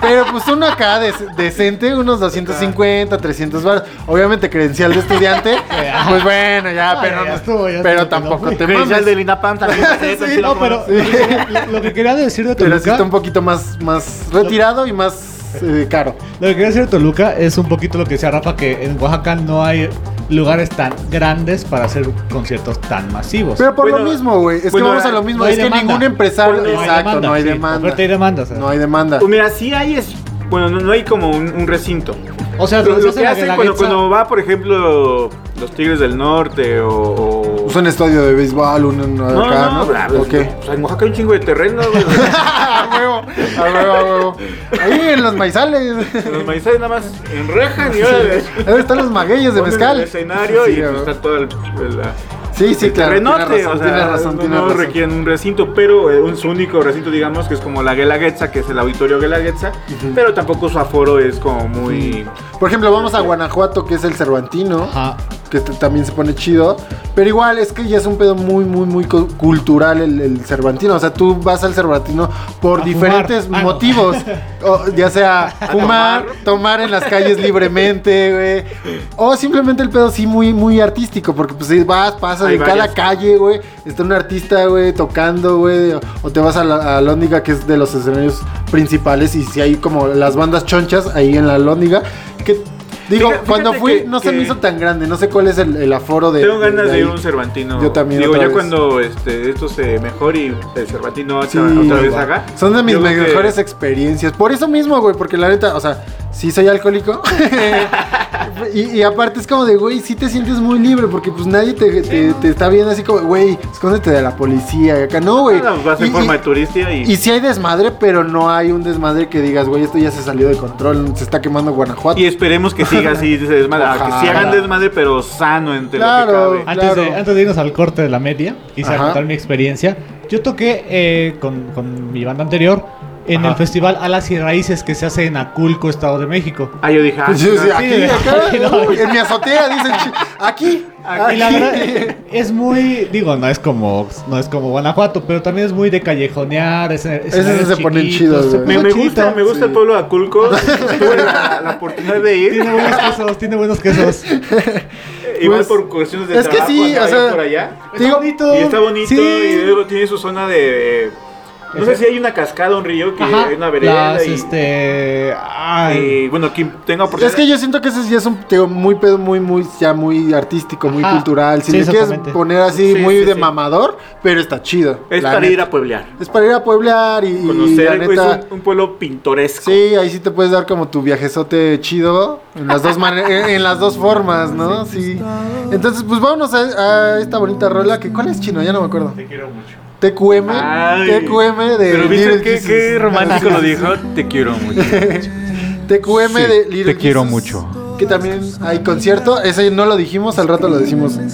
Pero pues uno acá decente, unos 250, 300 baros. Obviamente credencial de estudiante, pues bueno, ya, pero, ya no- estuvo, ya pero tampoco te Credencial mames. del INAPAM también. Sí, tranquilo, No, pero Sí. lo, que, lo que quería decir de Pero sí Toluca, está un poquito más, más retirado y más eh, caro. lo que quería decir de Toluca es un poquito lo que decía Rafa, que en Oaxaca no hay lugares tan grandes para hacer conciertos tan masivos. Pero por Bueno, lo mismo, güey. Es bueno, que vamos a lo mismo. no hay es que demanda. ningún empresario. Bueno, no hay exacto, no hay sí, demanda. Oferta y demanda. o sea. No hay demanda. Pues mira, sí hay es. Bueno, no, no hay como un, un recinto. O sea, Lo, que hace hacen cuando, va, por ejemplo, los Tigres del Norte o. o Pues un estadio de béisbol, un, un No, acá, no, ¿no? bla, ¿O pues, qué? pues, en Oaxaca hay un chingo de terreno, güey. a huevo, a huevo, a huevo. Ahí en los maizales. Los maizales nada más enrejan y ahora Ahí están los magueyes de mezcal. el escenario Sí, y a pues, está todo el, el- la- Sí, sí, el claro. terrenote, tienes razón, o sea, tienes razón, no, tienes no razón. requieren un recinto, pero eh, un, su único recinto, digamos, que es como la Guelaguetza, que es el auditorio Guelaguetza, pero tampoco su aforo es como muy... Por ejemplo, vamos a Guanajuato, que es el Cervantino. Ajá. Que también se pone chido. Pero igual es que ya es un pedo muy, muy, muy cu- cultural el, el Cervantino. O sea, tú vas al Cervantino por A diferentes fumar. Ah, no. motivos. O, ya sea fumar, tomar en las calles libremente, güey. O simplemente el pedo sí muy, muy artístico. Porque pues si vas, pasas en cada calle, güey. Está un artista, güey, tocando, güey. O, o te vas a la a Lóndiga, que es de los escenarios principales. Y si hay como las bandas chonchas ahí en la Lóndiga. Que Digo, Fíjate- cuando fui que- no se me hizo tan grande, no sé cuál es el, el aforo de... Tengo ganas de, ahí. ir a un Cervantino. Yo también, Digo, otra ya vez. cuando este, esto se mejore y el Cervantino Sí, otra, otra vez güey. haga. Son de mis yo creo que- mejores experiencias. Por eso mismo, güey, porque la neta, o sea, sí soy alcohólico. y, y aparte es como de, güey, sí te sientes muy libre porque pues nadie te, te- te está viendo así como, güey, escóndete de la policía. y Acá no, güey. Ah, vas en Y- forma y- de turista y... Y sí hay desmadre, pero no hay un desmadre que digas, güey, esto ya se salió de control, se está quemando Guanajuato. Y esperemos que siga así ese desmadre. Que sí Ojalá. hagan desmadre, pero sano entre Claro. lo que cabe. Antes, de, antes de irnos al corte de la media, Ajá. contar mi experiencia. Yo toqué eh, con, con mi banda anterior en Ajá. el festival Alas y Raíces que se hace en Aculco, Estado de México. Ah, yo dije, ah, Pues, sí, sí, no, aquí, sí, acá, sí, no. uy, en mi azotea, dicen, chi- aquí. Y la verdad es muy, digo, no es como no es como Guanajuato, pero también es muy de callejonear, es, Esos se ponen chidos, güey. Me, me gusta, me gusta Sí. el pueblo de Aculco. Tuve la, la oportunidad de ir. Tiene buenos quesos, tiene buenos quesos. Igual Pues, por cuestiones de es que trabajo, sí, andaba o sea, por allá. Digo, bonito. Y está bonito Sí. y luego tiene su zona de... No sé si hay una cascada, un río, que Ajá, hay una vereda las, y, este, ay, y, bueno, quien tenga oportunidad... Es que yo siento que ese ya es un teo muy pedo, muy, muy, ya muy artístico, muy Ajá. cultural. Si Sí, le quieres poner así Sí, muy sí, de sí. mamador, pero está chido. Es para neta. ir a pueblear. Es para ir a pueblear y, Conocer, la neta. un, un pueblo pintoresco. Sí, ahí sí te puedes dar como tu viajezote chido en las dos mane- en, en las dos formas, ¿no? Sí. Entonces, pues vámonos a, a esta bonita rola que ¿cuál es chino? Ya no me acuerdo. Te quiero mucho. TQM, Ay. TQM de Pero viste Little qué, Jesus. qué romántico lo dijo. Te quiero mucho. TQM Sí, de Little te quiero Jesus, mucho. Que también hay concierto. Ese no lo dijimos, al rato lo decimos.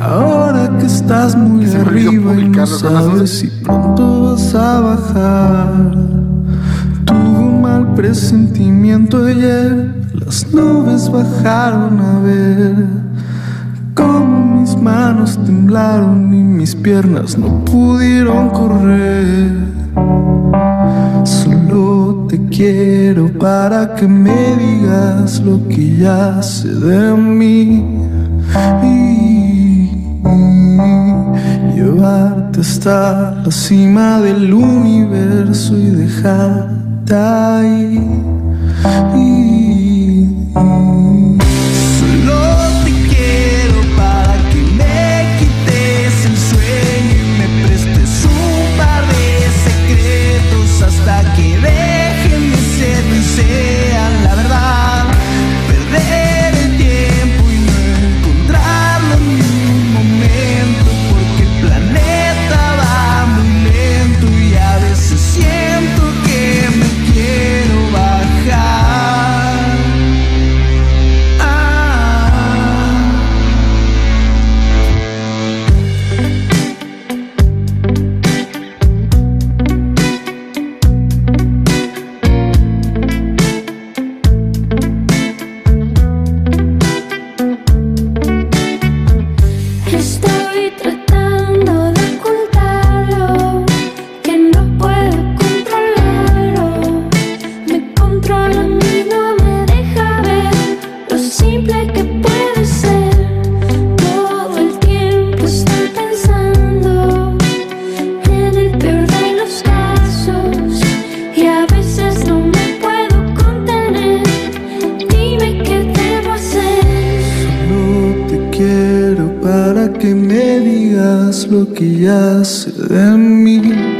Ahora que estás muy Que arriba y no sabes si pronto vas a bajar. Tuve un mal presentimiento ayer, las nubes bajaron a ver. Como mis manos temblaron y mis piernas no pudieron correr. Solo te quiero para que me digas lo que ya sé de mí. Y llevarte hasta la cima del universo y dejarte ahí. Que sé de mí.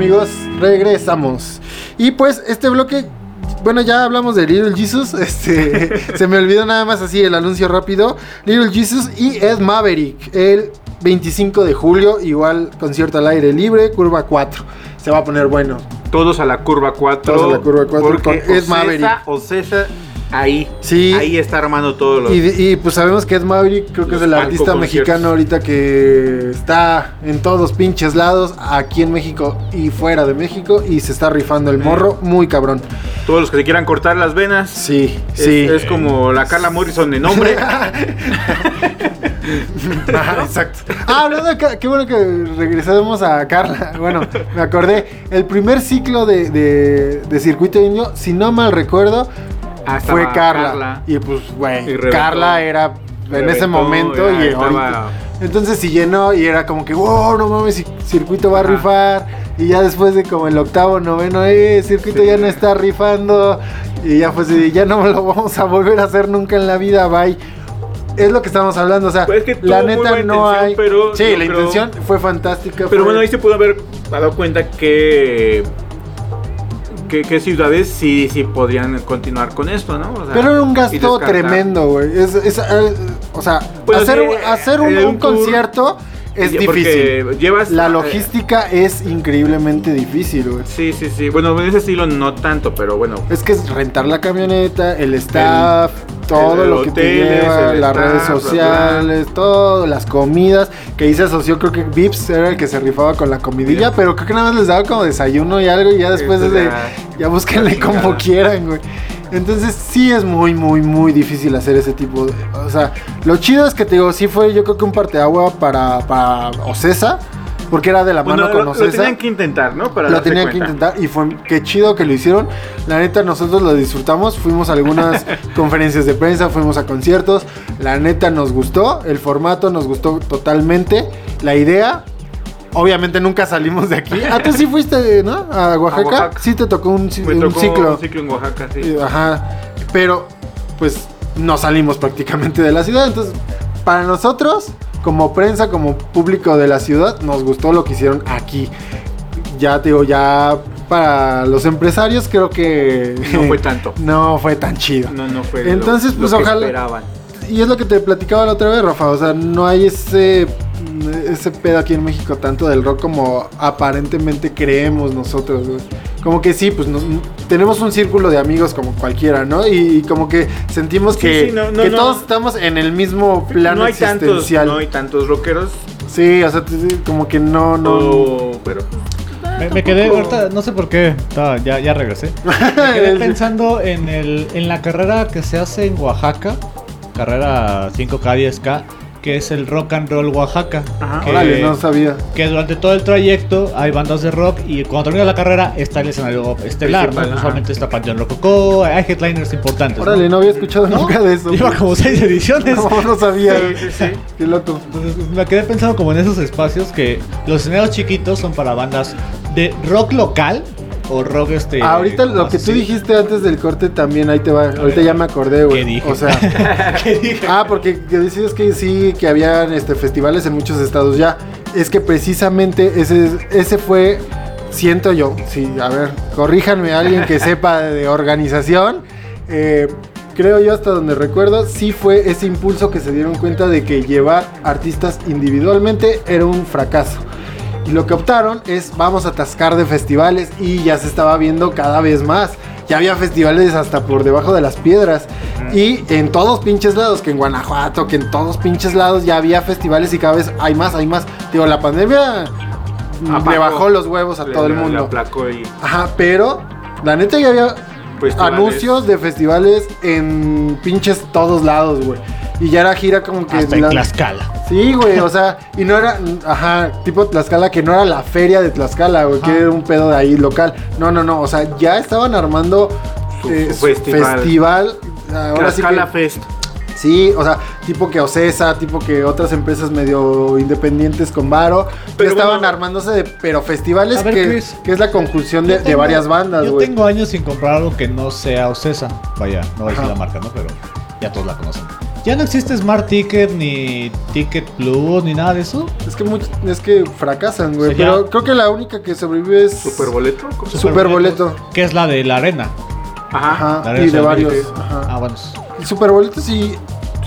Amigos? Regresamos. Y pues este bloque, bueno, ya hablamos de Little Jesus. Este, se me olvidó nada más así el anuncio rápido. Little Jesus y Ed Maverick. El 25 de julio, igual concierto al aire libre, curva 4. Se va a poner bueno. Todos a la curva 4. Todos a la curva 4 porque con Ed Ocesa- Maverick. Ocesa, ahí. Sí. Ahí está armando todos los. Y, y, pues sabemos que Ed Maverick creo que es el artista conciertos. mexicano ahorita que está en todos pinches lados, aquí en México y fuera de México, y se está rifando el morro muy cabrón. Todos los que se quieran cortar las venas. Sí, Es, sí. es como la Carla Morrison de nombre. Ajá, exacto. Ah, hablando de qué bueno que regresamos a Carla. Bueno, me acordé. El primer ciclo de, de, de Circuito Indio, si no mal recuerdo, Ah, fue Carla. Carla. Y pues, güey. Carla era en ese momento ya y ahorita. Entonces si llenó y era como que, wow, no mames, ci- Circuito va a rifar. Y ya después de como el octavo, noveno, eh, Circuito Sí. ya no está rifando. Y ya de, ya no lo vamos a volver a hacer nunca en la vida, bye. Es lo que estamos hablando, o sea, Pues es que la neta no hay. pero sí, la creo- intención fue fantástica. Pero fue- bueno, ahí se pudo haber dado cuenta que. Que, que ciudades sí, sí podrían continuar con esto, ¿no? O sea, Pero era un gasto tremendo, güey. Es, es, eh, o sea, Bueno, hacer, sí, hacer un, eh, un un tour- concierto es difícil. llevas La eh, logística es increíblemente difícil, güey. Sí, sí, sí. Bueno, en ese estilo no tanto, pero bueno. Es que es rentar la camioneta, el staff, todo el lo que te lleva, las staff, redes sociales, todo, las comidas, que ahí se asoció, creo que Vips era el que se rifaba con la comidilla, pero creo que nada más les daba como desayuno y algo y ya después Eso es de, ya- búsquenle como quieran, güey. Entonces sí es muy, muy, muy difícil hacer ese tipo de... O sea, lo chido es que te digo, sí fue yo creo que un parteagua para, para Ocesa, porque era de la Bueno, mano con lo, tenían que intentar, ¿no? Para lo tenían que intentar y fue qué chido que lo hicieron. La neta nosotros lo disfrutamos, fuimos a algunas conferencias de prensa, fuimos a conciertos. La neta nos gustó, el formato nos gustó totalmente, la idea. Obviamente nunca salimos de aquí. Ah, tú sí fuiste, ¿no? A Oaxaca. Oaxaca. Sí te tocó un, ci- Me un tocó ciclo. un ciclo en Oaxaca, sí. Ajá. Pero, pues, no salimos prácticamente de la ciudad. Entonces, para nosotros, como prensa, como público de la ciudad, nos gustó lo que hicieron aquí. Ya te digo, ya para los empresarios creo que... No fue tanto. no fue tan chido. No, no fue. Entonces, lo, pues, lo que ojalá- esperaban. Y es lo que te platicaba la otra vez, Rafa. O sea, no hay ese, ese pedo aquí en México tanto del rock como aparentemente creemos nosotros, güey. Como que sí, pues nos- tenemos un círculo de amigos como cualquiera, ¿no? Y, y como que sentimos Sí, que, sí, no, no, que no. todos estamos en el mismo plano no hay tantos, existencial. no hay tantos rockeros. Sí, o sea, como que no, no. o- pero Me, me quedé, ahorita, no sé por qué, ya, ya regresé. Me quedé pensando en, el, en la carrera que se hace en Oaxaca, carrera 5K, 10K, que es el Rock and Roll Oaxaca. Ajá. que, Órale, no sabía. que durante todo el trayecto hay bandas de rock y cuando termina la carrera está el escenario estelar, ¿no? Usualmente está Panteón Rococó, hay headliners importantes. Órale, no había escuchado ¿No? nunca de eso. Lleva como seis ediciones. No, no sabía. Sí, sí, sí. Qué loco. Entonces me quedé pensando como en esos espacios que los escenarios chiquitos son para bandas de rock local o rock este. Ahorita lo que tú dijiste antes del corte también, ahí te va. Ahorita ya me acordé, güey. ¿Qué dije? O sea, ¿Qué dije? Ah, porque que decías que sí, que habían este, festivales en muchos estados ya. Es que precisamente ese, ese fue, siento yo, sí, a ver, corríjanme alguien que sepa de organización. eh, creo yo hasta donde recuerdo, sí fue ese impulso que se dieron cuenta de que llevar artistas individualmente era un fracaso. Y lo que optaron es vamos a atascar de festivales y ya se estaba viendo cada vez más. Ya había festivales hasta por debajo de las piedras. Y en todos pinches lados, que en Guanajuato, que en todos pinches lados ya había festivales y cada vez hay más, hay más. Digo, la pandemia Apagó. le bajó los huevos a Le- todo el mundo. aplacó y- Ajá, pero la neta ya había Festivales. anuncios de festivales en pinches todos lados, güey. Y ya era gira como que... Hasta en la- Tlaxcala. Sí, güey, o sea, y no era, ajá, tipo Tlaxcala, que no era la feria de Tlaxcala, güey, que era un pedo de ahí local. No, no, no, o sea, ya estaban armando eh, su festival. festival. Ahora sí Tlaxcala que, Fest. sí, o sea, tipo que Ocesa, tipo que otras empresas medio independientes con Varo, Pero pero estaban bueno. armándose de, pero festivales ver, que, Chris, que es la conjunción de, Yo de varias bandas, Yo güey. tengo años sin comprar algo que no sea Ocesa. Vaya, no voy a decir la marca, ¿no? Pero ya todos la conocen. ¿Ya no existe Smart Ticket ni Ticket Plus ni nada de eso? Es que much- es que fracasan, güey. O sea, ya- Pero creo que la única que sobrevive es ¿Superboleto? ¿Cómo se llama? Superboleto. Que es la de la arena. Ajá. Y de varios. Ajá. Ah, bueno. Superboletos y,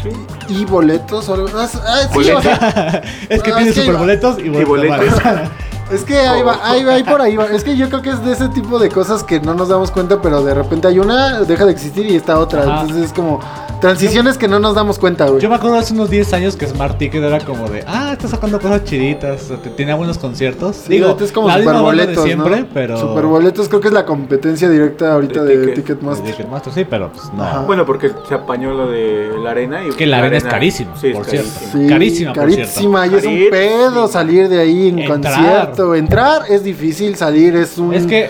Sí. y boletos. o algo- Ah, ah, sí, Boletos. o sea, es que Ah, tiene es que super boletos y, Y boletos. Es que ahí va, ahí va, ahí por ahí va. Es que yo creo que es de ese tipo de cosas que no nos damos cuenta, pero de repente hay una, deja de existir y está otra. Ajá. Entonces es como transiciones que no nos damos cuenta, güey. Yo me acuerdo hace unos 10 años que Smart Ticket era como de, ah, está sacando cosas chiditas, o te- tenía buenos conciertos. Sí, ahorita es como de superboletos, siempre, ¿no? pero... Superboletos creo que es la competencia directa ahorita De de, Ticket- Ticketmaster. de Ticketmaster, sí, pero pues no. Ajá. Bueno, porque se apañó lo de la arena y Que la arena es carísima, Sí, por cierto. carísima. Sí, Carísima, por carísima. Y es un pedo salir de ahí en Entrar. concierto. Entrar es difícil, salir es un. Es que,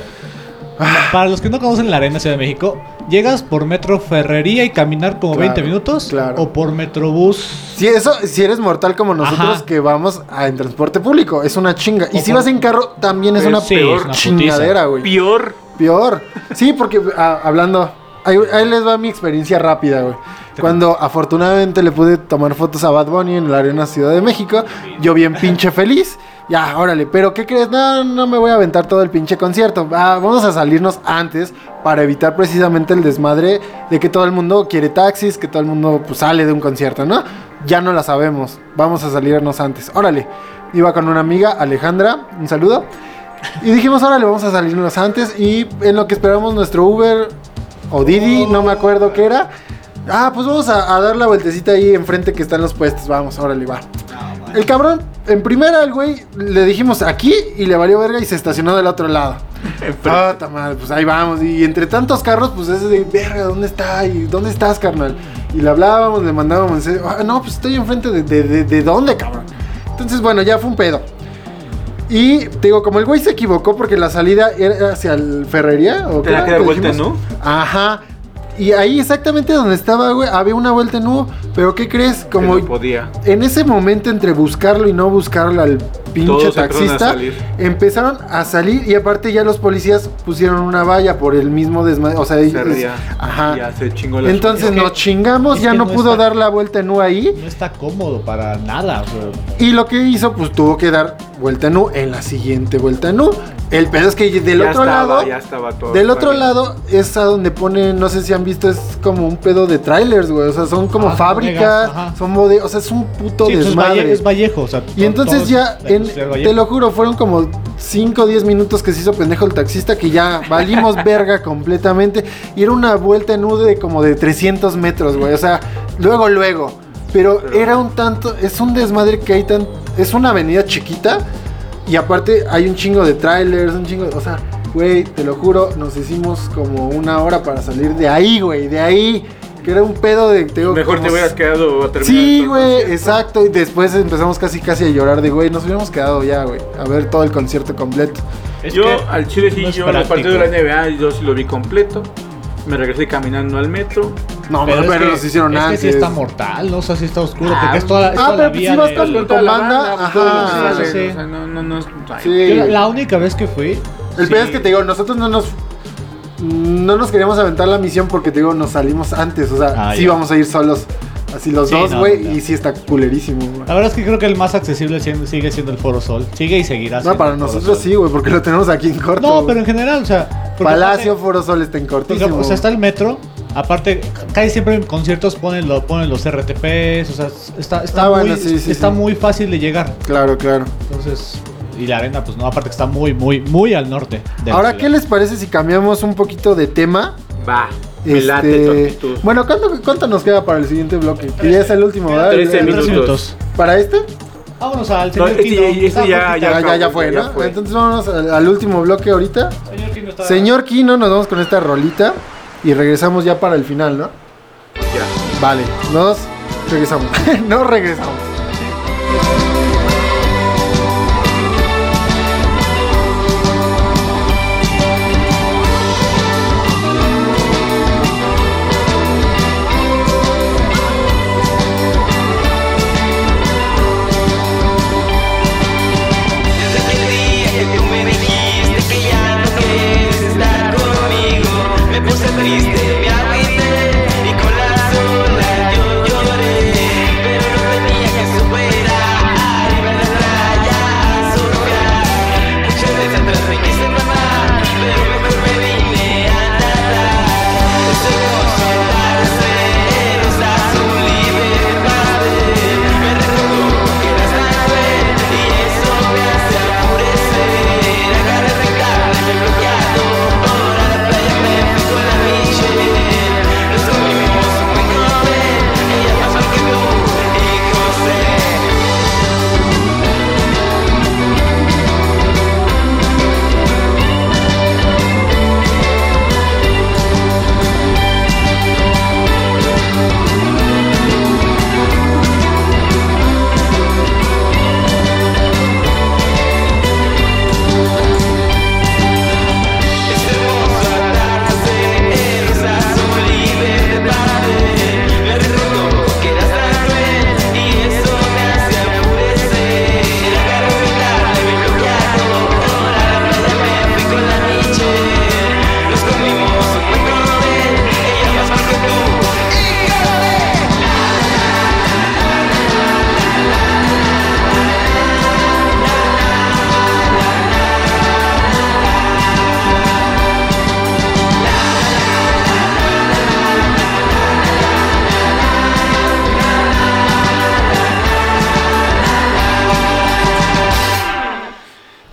Ah. para los que no conocen la arena Ciudad de México, llegas por Metro Ferrería y caminar como Claro, 20 minutos, claro. o por Metrobús. Si eso, si eres mortal como nosotros Ajá. que vamos a- en transporte público, es una chinga. Y si por- vas en carro, también es Pues una sí, peor es una chingadera, güey. Peor. Peor. Sí, porque ah, hablando, ahí, ahí les va mi experiencia rápida, güey. Cuando afortunadamente le pude tomar fotos a Bad Bunny en la Arena Ciudad de México, yo bien pinche feliz. Ya, órale, pero ¿qué crees? No, no me voy a aventar todo el pinche concierto. Ah, vamos a salirnos antes para evitar precisamente el desmadre de que todo el mundo quiere taxis, que todo el mundo pues, sale de un concierto, ¿no? Ya no la sabemos. Vamos a salirnos antes. Órale. Iba con una amiga, Alejandra, un saludo. Y dijimos, órale, vamos a salirnos antes. Y en lo que esperamos nuestro Uber o Didi, no me acuerdo qué era. Ah, pues vamos a, a dar la vueltecita ahí enfrente que están los puestos. Vamos, órale, va. El cabrón, en primera, el güey, le dijimos aquí y le valió verga y se estacionó del otro lado. Ah, ta madre, pues ahí vamos. Y entre tantos carros, pues ese de verga, ¿dónde está? ¿Y dónde estás, carnal? Y le hablábamos, le mandábamos. Ah, no, pues estoy enfrente de, de, de, ¿de dónde, cabrón? Entonces, bueno, ya fue un pedo. Y te digo, como el güey se equivocó porque la salida era hacia el Ferrería. ¿o Tenía que dar vuelta dijimos? U. Ajá. Y ahí exactamente donde estaba, güey, había una vuelta en U. Pero ¿qué crees? Como Que no podía. en ese momento entre buscarlo y no buscarlo al pinche Todos a taxista, salir. empezaron a salir y aparte ya los policías pusieron una valla por el mismo desmadre. O sea, Se es- ría. ajá. Ya se chingó la Entonces Es que- nos chingamos, ya no, no pudo está- dar la vuelta en U ahí. No está cómodo para nada. sea, Y lo que hizo, pues tuvo que dar vuelta en U en la siguiente vuelta en U. El pedo es que del Ya otro estaba, lado, ya estaba todo. del otro bien. lado es a donde ponen, no sé si han visto, es como un pedo de trailers, güey. O sea, son como Ah, son fábricas, bodegas, son bodegas, o sea, es un puto sí, pues es, desmadre. Valle- es Vallejo. O sea, Y to- entonces ya, es en- Vallejo. te lo juro, fueron como 5 o 10 minutos que se hizo pendejo el taxista que ya valimos verga completamente. Y era una vuelta en U de como de 300 metros, güey. O sea, luego, luego. Pero Pero- era un tanto, es un desmadre que hay tan... Es una avenida chiquita y aparte hay un chingo de trailers, un chingo de... O sea, güey, te lo juro, nos hicimos como una hora para salir de ahí, güey, de ahí. Que era un pedo de... te digo, Mejor te hubieras quedado a terminar. Sí, güey, exacto. Y después empezamos casi casi a llorar de, güey, nos hubiéramos quedado ya, güey, a ver todo el concierto completo. Es yo que al Chile sí, no yo los práctico. partidos de la NBA yo sí lo vi completo. Me regresé caminando al metro. No, pero, es pero que- los hicieron es antes. que sí está mortal, ¿no? O sea, sí está oscuro. Ah, porque es toda, es ah, toda pero la pues si vas de- con- Con banda, banda, ajá, sí, sí. o sea, no, no, no. Sí. Yo la, única vez que fui. El sí, pedo es que te digo, nosotros no nos. No nos queríamos aventar la misión porque te digo, nos salimos antes. O sea, Ah, sí ya. vamos a ir solos. Así los Sí, dos, no, güey. no. Y sí está culerísimo, güey. La verdad es que creo que el más accesible sigue siendo el Foro Sol. Sigue y seguirá No, para nosotros sí, güey, porque lo tenemos aquí en corto. No, pero en general, o sea. porque Palacio, Foro Sol está en porque, cortísimo. o sea, está el metro. Aparte, casi siempre en conciertos ponen, lo, ponen los RTPs. O sea, está, está, Ah, muy, bueno, sí, sí, está sí. muy fácil de llegar. Claro, claro. Entonces. Y la arena, pues no, aparte que está muy, muy, muy al norte. Ahora. ¿qué les parece si cambiamos un poquito de tema? Va, me Este, late tu actitud. Bueno, ¿cuánto, ¿cuánto nos queda para el siguiente bloque? Que ya es el último, ¿verdad? El- 13 el- Tres minutos. ¿Para este? Vámonos al No, señor este Kino. ya- este Está ya-. Ya, ya, fue, ya ¿no? fue. Entonces vámonos al, al último bloque ahorita. Señor Kino está- Señor Kino, nos vamos con esta rolita y regresamos ya para el final, ¿no? Ya. Vale, nos regresamos. no regresamos.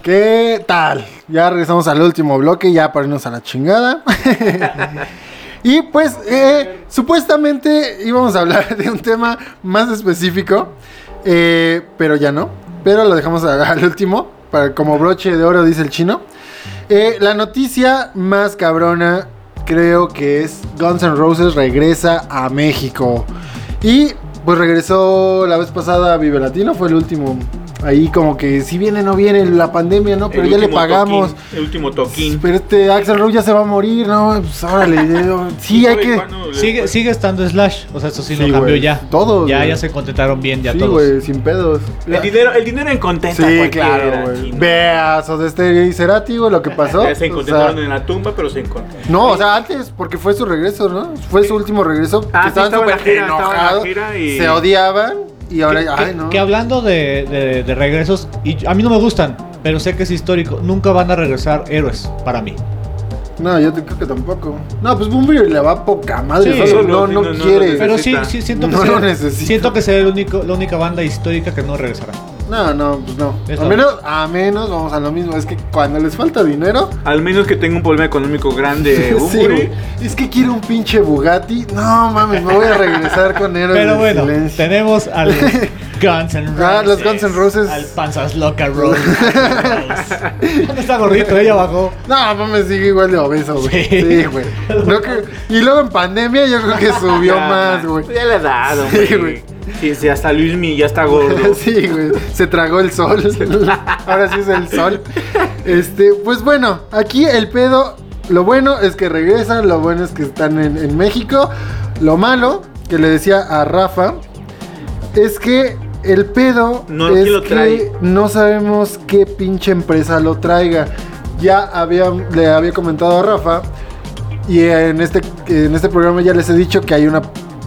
¿Qué tal? Ya regresamos al último bloque, ya para irnos a la chingada. y pues, eh, supuestamente íbamos a hablar de un tema más específico, eh, pero ya no. Pero lo dejamos al último, para, como broche de oro, dice el chino. Eh, la noticia más cabrona creo que es Guns N' Roses regresa a México. Y pues regresó la vez pasada a Vive Latino, fue el último. Ahí como que si viene no viene la pandemia, ¿no? Pero El ya le pagamos. toquín, el último toquín. Pero este Axel Rose ya se va a morir, ¿no? Pues órale. sí, hay ¿Sabe que... Sigue, sigue estando Slash. O sea, eso sí, Sí, no cambió ya. Todos, Ya, ya se contentaron bien, ya Sí, todos. güey, sin pedos. El dinero, el dinero en contenta. Sí, claro, güey. Veas, o de este y Cerati, güey, lo que pasó. Ya se O contentaron sea, en la tumba, pero se encontraron. No, o sea, antes, porque fue su regreso, ¿no? Fue su último regreso. Ah, que sí, estaban súper enojados, Se odiaban y ahora, que, ay, que- no. que hablando de, de- de regresos, y a mí no me gustan, pero sé que es histórico. Nunca van a regresar héroes para mí. No, yo te- creo que tampoco. No, pues Bunbury le va poca madre. Sí, solo solo, no, no, no, no, quiere. Pero sí, sí siento que necesita. siento que será el único, la única banda histórica que no regresará. No, no, pues no. Es A menos, a menos, vamos a lo mismo. Es que cuando les falta dinero. Al menos que tenga un problema económico grande, sí, güey. es que quiero un pinche Bugatti. No mames, me voy a regresar con héroes Pero bueno, silencio. tenemos a los Guns N' Roses. Ah, los Guns N' Roses. Al Panzas Loca Rose. ¿Dónde está gordito? Ella bajó. No, mames, sigue igual de obeso, güey. Sí. Güey. Y luego en pandemia yo creo que subió Ya, más, güey. Ya le ha dado, Sí, güey. Sí, sí, hasta Luismi ya está gordo. Sí, güey. Se tragó el sol. Ahora sí es el sol. Este, pues bueno, aquí el pedo. Lo bueno es que regresan, lo bueno es que están en, en México. Lo malo, que le decía a Rafa, es que el pedo No, es ¿quién lo que no sabemos qué pinche empresa lo traiga. Ya había, le había comentado a Rafa y en este, en este programa ya les he dicho que hay una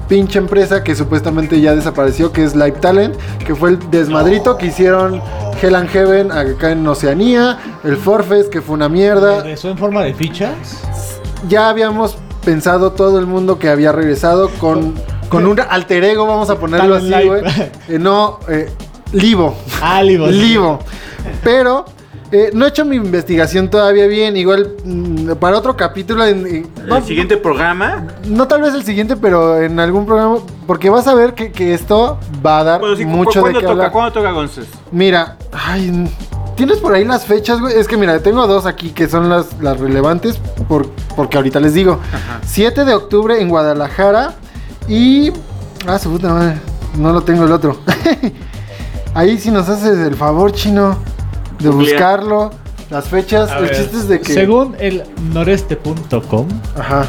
pinche empresa que supuestamente ya desapareció, que es Live Talent, que fue el desmadrito que hicieron Hell and Heaven acá en Oceanía, el Forfest, que fue una mierda. ¿Regresó en forma de fichas? Ya habíamos pensado todo el mundo que había regresado con, con un alter ego, vamos a ponerlo así, güey. Eh, no, eh, Livo. Ah, Livo. Livo. Pero eh, no he hecho mi investigación todavía bien. Igual mm, para otro capítulo. en- en- El siguiente programa. no tal vez el siguiente, pero en algún programa. Porque vas a ver que, que esto va a dar Bueno, sí, mucho de ¿cuándo qué toca? hablar. ¿Cuándo toca González? Mira, ay, ¿tienes por ahí las fechas, güey? Es que mira, tengo dos aquí que son las, las relevantes por, porque ahorita les digo. 7 de octubre en Guadalajara y... Ah, su puta madre, no lo tengo el otro. ahí si nos haces el favor, chino, de buscarlo, las fechas. A el ver, chiste es de que... Según el noreste.com, Ajá,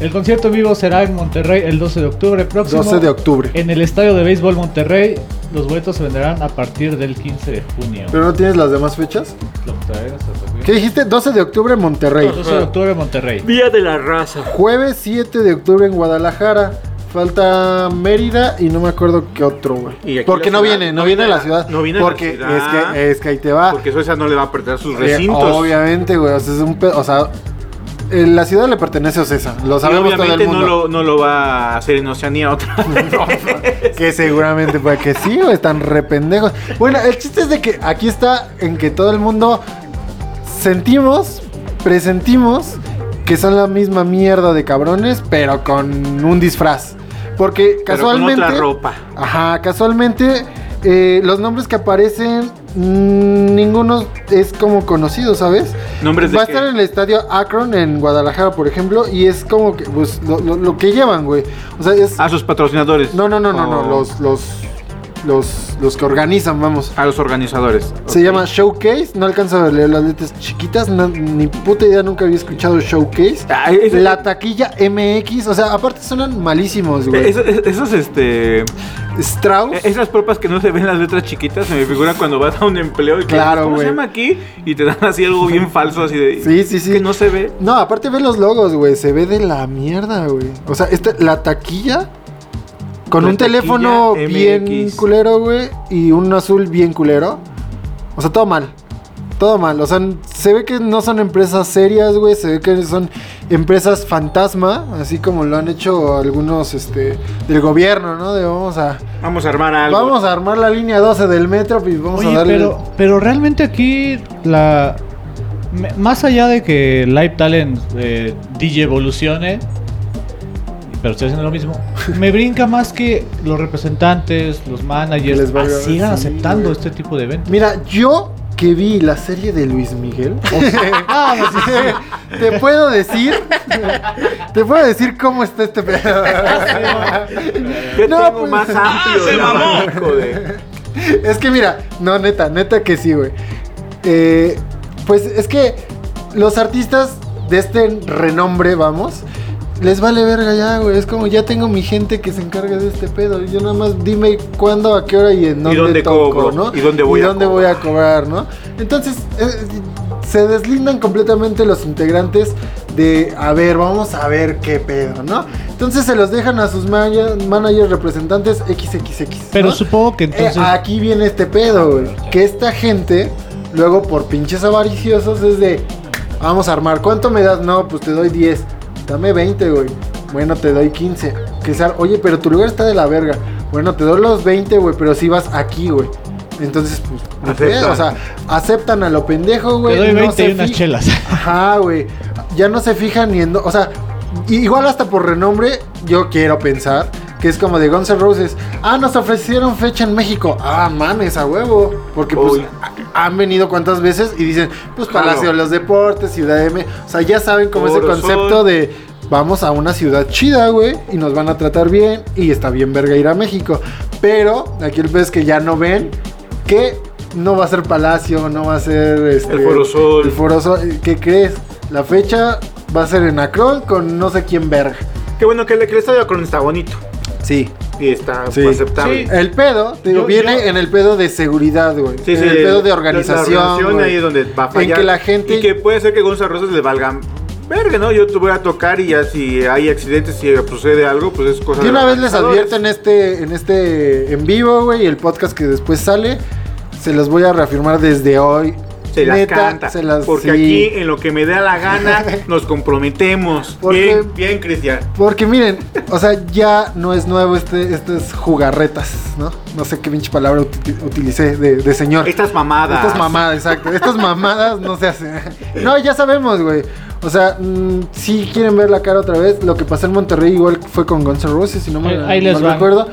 el concierto vivo será en Monterrey el 12 de octubre próximo. 12 de octubre. En el estadio de béisbol Monterrey, los boletos se venderán a partir del 15 de junio. ¿Pero no tienes las demás fechas? Lo hasta. ¿Qué dijiste? 12 de octubre en Monterrey. 12 de octubre en Monterrey. Día de la raza. Jueves 7 de octubre en Guadalajara. Falta Mérida y no me acuerdo qué otro, güey. Porque no ciudad, viene, no, no viene a la ciudad. no viene a la porque ciudad. es que es que ahí te va. Porque Suecia no le va a perder sus Eh, recintos. obviamente, güey. O sea, es un pe- o sea, eh, la ciudad le pertenece a Ocesa. Lo Y sabemos todo el obviamente no mundo. lo, no lo va a hacer en Oceanía otra vez. Que seguramente puede que sí, güey. Están re pendejos. Bueno, el chiste es de que aquí está en que todo el mundo sentimos, presentimos que son la misma mierda de cabrones, pero con un disfraz. Porque Pero casualmente. Con otra ropa. Ajá, casualmente eh, los nombres que aparecen, mm, ninguno es como conocido, ¿sabes? ¿Nombres de Va a qué? estar en el estadio Akron en Guadalajara, por ejemplo, y es como que, pues, lo, lo- lo que llevan, güey. O sea, es... A sus patrocinadores. No, no, no, no, no, O los, los, los, los que organizan, vamos. A los organizadores. Se llama Showcase, no alcanzo a leer las letras chiquitas, no- ni puta idea, nunca había escuchado Showcase. Ah, es- La taquilla MX, o sea, aparte suenan malísimos, güey. Esos, esos, este. Strauss. Esas propas que no se ven las letras chiquitas se me figuran cuando vas a un empleo y Claro, ¿cómo güey. se llama aquí? Y te dan así algo bien falso así de Sí, sí, sí. que no se ve. No, aparte ve los logos, güey. Se ve de la mierda, güey. O sea, esta, la taquilla con un teléfono bien MX. culero, güey. Y un azul bien culero. O sea, todo mal. Todo mal. O sea, se ve que no son empresas serias, güey. Se ve que son empresas fantasma, así como lo han hecho algunos este, del gobierno, ¿no? De vamos a, Vamos a armar algo. vamos a armar la línea 12 del metro y vamos a darle... pero, pero realmente aquí la más allá de que Live Talent eh, DJ evolucione, pero estoy haciendo lo mismo, me brinca más que los representantes, los managers Les valga- sigan sí, aceptando güey. este tipo de eventos. Mira, yo que vi la serie de Luis Miguel, Ah, te puedo decir, te puedo decir cómo está este pedo. ¿Qué No, tengo pues- más amplio de abanico de... Es que mira, no, neta, neta que sí, güey. Eh, pues es que los artistas de este renombre, vamos, les vale verga ya, güey. Es como ya tengo mi gente que se encarga de este pedo. Yo nada más dime cuándo, a qué hora y en dónde, dónde toco, cobro, ¿no? y dónde voy a dónde voy a cobrar, ¿no? Entonces, eh, se deslindan completamente los integrantes de, a ver, vamos a ver qué pedo, ¿no? Entonces se los dejan a sus managers representantes XXX. pero ¿no? supongo que Eh, entonces aquí viene este pedo, güey. Que esta gente, luego por pinches avariciosos, es de. Vamos a armar. ¿Cuánto me das? No, pues te doy 10. Dame 20, güey. Bueno, te doy 15. Que sea, oye, pero tu lugar está de la verga. Bueno, te doy los 20, güey, pero si vas aquí, güey. Entonces, pues, no Aceptan. o sea, aceptan a lo pendejo, güey. te doy no 20 se y unas chelas. Ajá, güey. Ya no se fijan ni en... O sea, igual hasta por renombre, yo quiero pensar que es como de Guns N' Roses. Ah, nos ofrecieron fecha en México. Ah, mames, a huevo. Porque pues Uy. han venido cuántas veces y dicen, pues. Palacio de los Deportes, Ciudad de M. O sea, ya saben como ese Foro concepto Sol. de... Vamos a una ciudad chida, güey, y nos van a tratar bien, y está bien verga ir a México. Pero aquí el pez que ya no ven que no va a ser Palacio, no va a ser este, El Foro Sol. el Foro Sol. ¿Qué crees? La fecha va a ser en Acron con no sé quién verga. Qué bueno que el, que el estadio Akron está bonito. Sí. Y está Sí. aceptable. Sí. El pedo, te digo, Yo- viene yo- en el pedo de seguridad, güey. Sí, en sí, el pedo de organización. La, organización güey. ahí es donde va a fallar. En que la gente. Y que puede ser que Gonzalo Rosas le valga verga, ¿no? Yo te voy a tocar y ya si hay accidentes, si sucede algo, pues es cosa De de una vez les advierto en este, en este en vivo, güey, y el podcast que después sale, se los voy a reafirmar desde hoy. Se las Neta, canta. se las- porque sí. aquí, en lo que me da la gana, nos comprometemos. Porque- Bien, bien, Cristian. Porque miren, o sea, ya no es nuevo este, estas jugarretas, ¿no? No sé qué pinche palabra uti- utilicé de, de señor. Estas mamadas. Estas mamadas, exacto. Estas mamadas no se hacen. No, ya sabemos, güey. O sea, mm, si quieren ver la cara otra vez, lo que pasó en Monterrey igual fue con Guns N' Roses, si no me Ahí- ahí les recuerdo.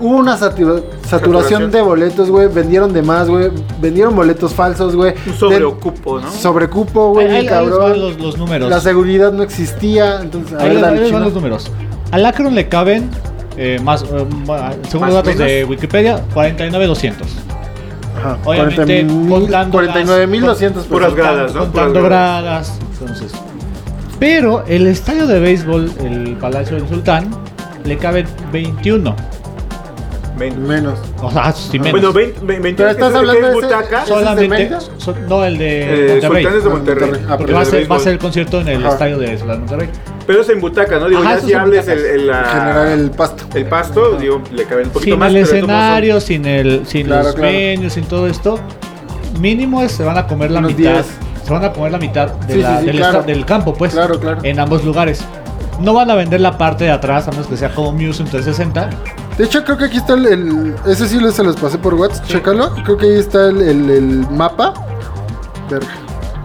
Hubo una satura- saturación Saturación. de boletos, güey. Vendieron de más, güey. Vendieron boletos falsos, güey. Un sobreocupo, ¿no? Sobrecupo, güey, Ahí- cabrón. los, los números. La seguridad no existía. Entonces, a Ahí ver, les, les van los números. Al Akron le caben, eh, más, eh, según ¿Más los datos de? Wikipedia, 49,200. Ajá, Obviamente, 40,000, contando 49,200 Puras gradas, ¿no? Contando Puras gradas. Entonces. Pero el estadio de béisbol, el Palacio del Sultán, le caben 21. Menos. O sea, sí menos. Bueno, 20, 20 Pero estás hablando de ese- butaca. ¿Ese es de Solamente. So- no, el de Eh, Monterrey. Sultanes de Ah, Monterrey. Monterrey. Ah, Porque va a, ser, va a béisbol. ser el concierto en el Ajá. estadio de de Monterrey. Pero es en butaca, ¿no? Digo, Ajá, ya si hables el, el, la- Generar el pasto. el pasto, digo, le cabe un poquito Sin más. el todos modos escenario, sin el sin Claro, los claro. menús, sin todo esto, mínimo es- se van a comer la Unos mitad. 10. Se van a comer la mitad de Sí, la- sí, sí, del, claro. esta- del campo, pues. Claro, claro. En ambos lugares. No van a vender la parte de atrás, a menos que sea como Museum 360. De hecho, creo que aquí está el. el- ese sí lo- se los pasé por WhatsApp. Chécalo. Creo que ahí está el, el- el mapa. Verga.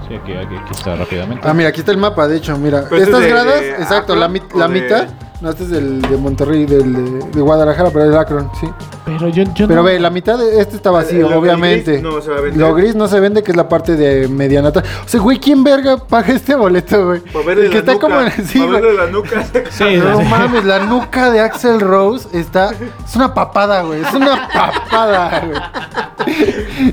Sí, aquí, aquí, aquí está rápidamente. Ah, mira, aquí está el mapa, de hecho, mira. Pero este Estas de- gradas, de exacto, Akron la, la de- mitad. No, este es del de Monterrey, del de, de Guadalajara, pero el Akron, sí. Pero yo, yo Pero no- ve, la mitad de este está vacío, obviamente. gris no se va a vender. Lo gris no se vende, que es la parte de mediana. atrás. O sea, güey, ¿quién verga paga este boleto, güey? Para verle El que la está nuca, como en sí, verle la nuca. Sí, No sí. mames, la nuca de Axel Rose está. Es una papada, güey. Es una papada, güey.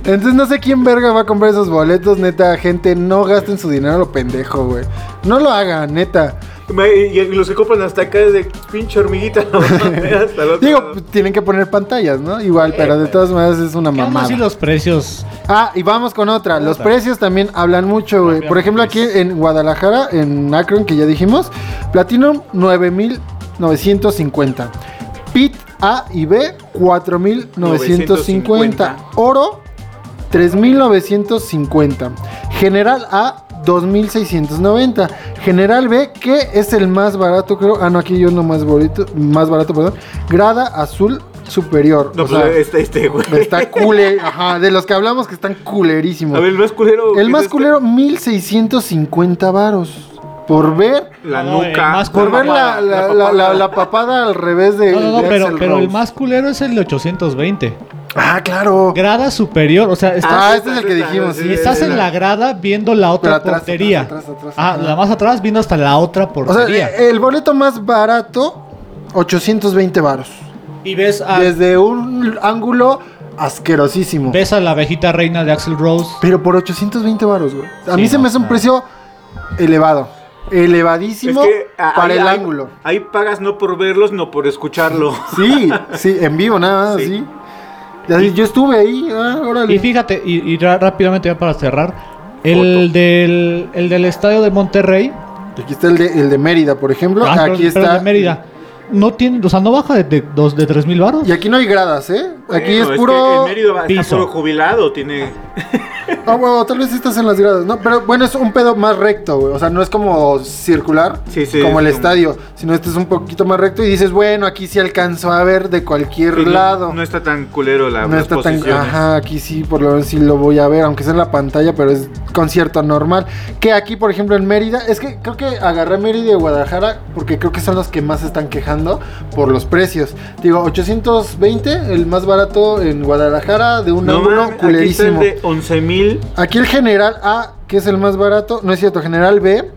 Entonces no sé quién verga va a comprar esos boletos, neta. Gente, no gasten su dinero a lo pendejo, güey. No lo hagan, neta. Y los que compran hasta acá es de pinche hormiguita. ¿no? Hasta el otro Digo, lado. tienen que poner pantallas, ¿no? Igual, pero de todas maneras es una ¿Qué onda mamada. si los precios? Ah, y vamos con otra. Los Otra. precios también hablan mucho, güey. Por ejemplo, aquí en Guadalajara, en Akron, que ya dijimos, Platinum 9950. Pit A y B 4950. Oro 3950. General A 2690. General B, que es el más barato, creo. Ah, no, aquí yo no más bonito, más barato, perdón. Grada azul superior. No, o pues sea, este, este, güey. está cule, ajá, de los que hablamos que están culerísimos. A ver, el más culero. el ¿qué más es este? culero, 1650 varos. Por ver, La No, nuca. más por ver la, papada, la, la la, papada. la- la papada al revés de. No, no, no, de pero, el más culero es el de 820. Ah, claro. Grada superior, o sea, estás, Ah, este es el que dijimos. sí, sí, estás sí, en la grada viendo la otra atrás, portería. atrás, atrás, atrás, ah, la más atrás viendo hasta la otra O sea, portería. eh, el boleto más barato, 820 varos. y ves a, Desde un ángulo asquerosísimo. ves a la abejita reina de Axel Rose. Pero por 820 varos, güey. A Sí, mí se me hace un precio elevado. Elevadísimo Es que, ah, para el ángulo. Ahí pagas no por verlos, no por escucharlo. Sí, sí, en vivo nada más, Sí. sí. Yo estuve ahí, ah, órale. Y fíjate, y, rápidamente ya para cerrar, el del, el del estadio de Monterrey, Aquí está el de, el de Mérida, por ejemplo. ah, pero- aquí pero está. de Mérida, no tiene, o sea, no baja de, de, dos- de 3 mil baros. Y aquí no hay gradas, ¿eh? Aquí Bueno, es que puro. el Mérida va- está piso. puro jubilado, tiene. Ah, bueno, tal vez estas en las gradas. No, pero bueno, es un pedo más recto, güey. O sea, no es como circular, Sí, sí, como el es como- estadio, sino este es un poquito más recto y dices, bueno, aquí sí alcanzo a ver de cualquier Sí, lado. No, está tan culero la No está tan. Ajá, aquí sí, por lo menos sí lo voy a ver, aunque sea en la pantalla, pero es concierto normal. Que aquí, por ejemplo, en Mérida, es que creo que agarré Mérida y Guadalajara porque creo que son los que más se están quejando por los precios. Digo, 820, el más barato en Guadalajara, de un No ángulo mames, aquí está el culerísimo. de 11 mil. Aquí el general A, que es el más barato, no es cierto, general B,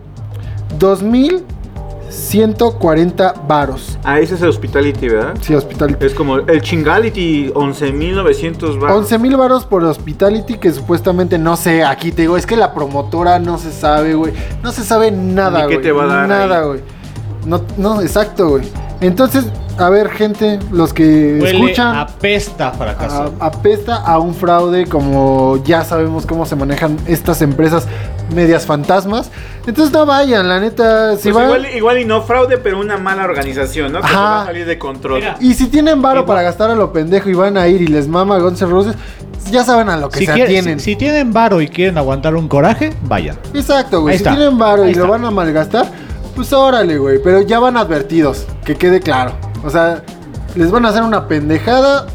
2140 varos. Ah, ese es el Hospitality, ¿verdad? Sí, Hospitality. Es como el Chingality, 11.900 baros. 11 mil varos por Hospitality, que supuestamente no sé, aquí te digo, es que la promotora no se sabe, güey. No se sabe nada, Ni qué güey. te va a dar Nada, güey. No, no, exacto, güey. Entonces, a ver, gente, los que Huele escuchan. apesta fracaso. a- apesta a un fraude como ya sabemos cómo se manejan estas empresas medias fantasmas. Entonces no vayan, la neta, si Pues van... igual, igual y no fraude, pero una mala organización, ¿no? Que Ajá. va a salir de control. Mira, Y si tienen varo Igual- para gastar a lo pendejo y van a ir y les mama Guns N' Roses, ya saben a lo que si, se quiere- atienen. si- si tienen varo y quieren aguantar un coraje, vayan. Exacto, güey. Ahí Si está. tienen varo Ahí y lo van a malgastar, pues órale, güey. Pero ya van advertidos, que quede claro. O sea, les van a hacer una pendejada.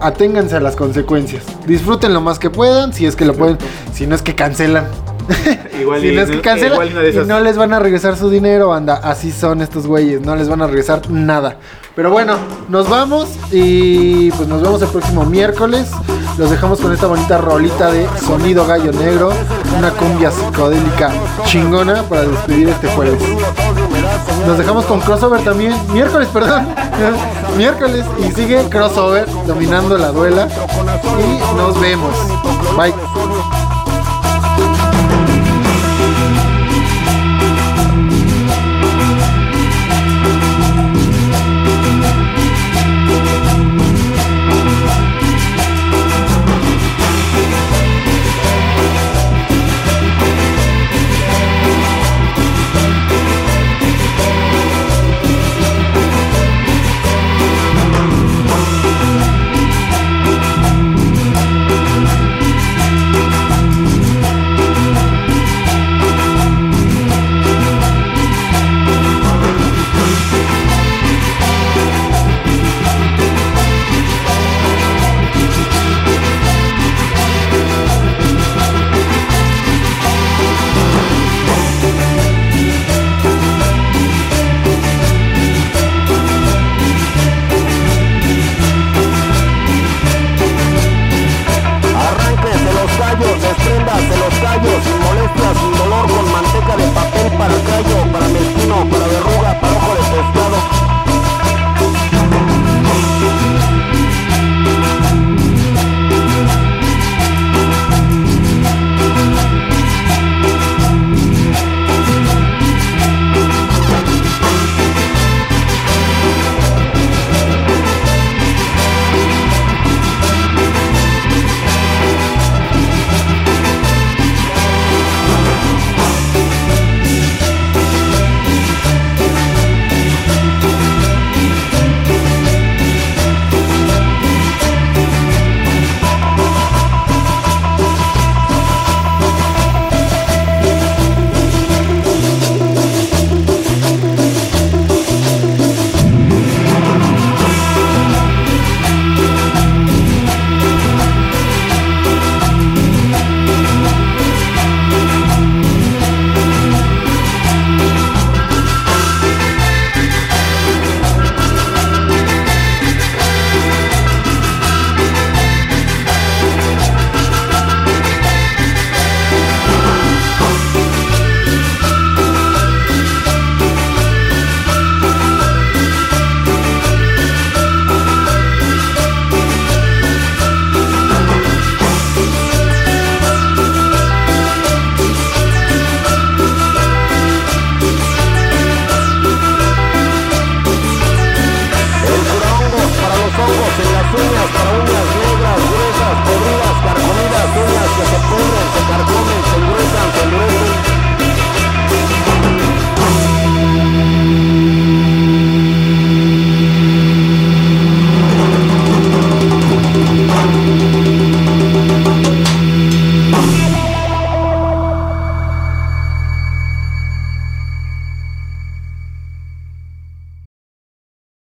Aténganse a las consecuencias. Disfruten lo más que puedan, si es que lo pueden. Si no es que cancelan. Igual si y no es que cancelan igual y y no les van a regresar su dinero, anda. Así son estos güeyes, no les van a regresar nada. Pero bueno, nos vamos y pues nos vemos el próximo miércoles. Los dejamos con esta bonita rolita de Sonido Gallo Negro, una cumbia psicodélica chingona para despedir este jueves. Nos dejamos con crossover también, miércoles, perdón, miércoles y sigue crossover dominando la duela y nos vemos. Bye.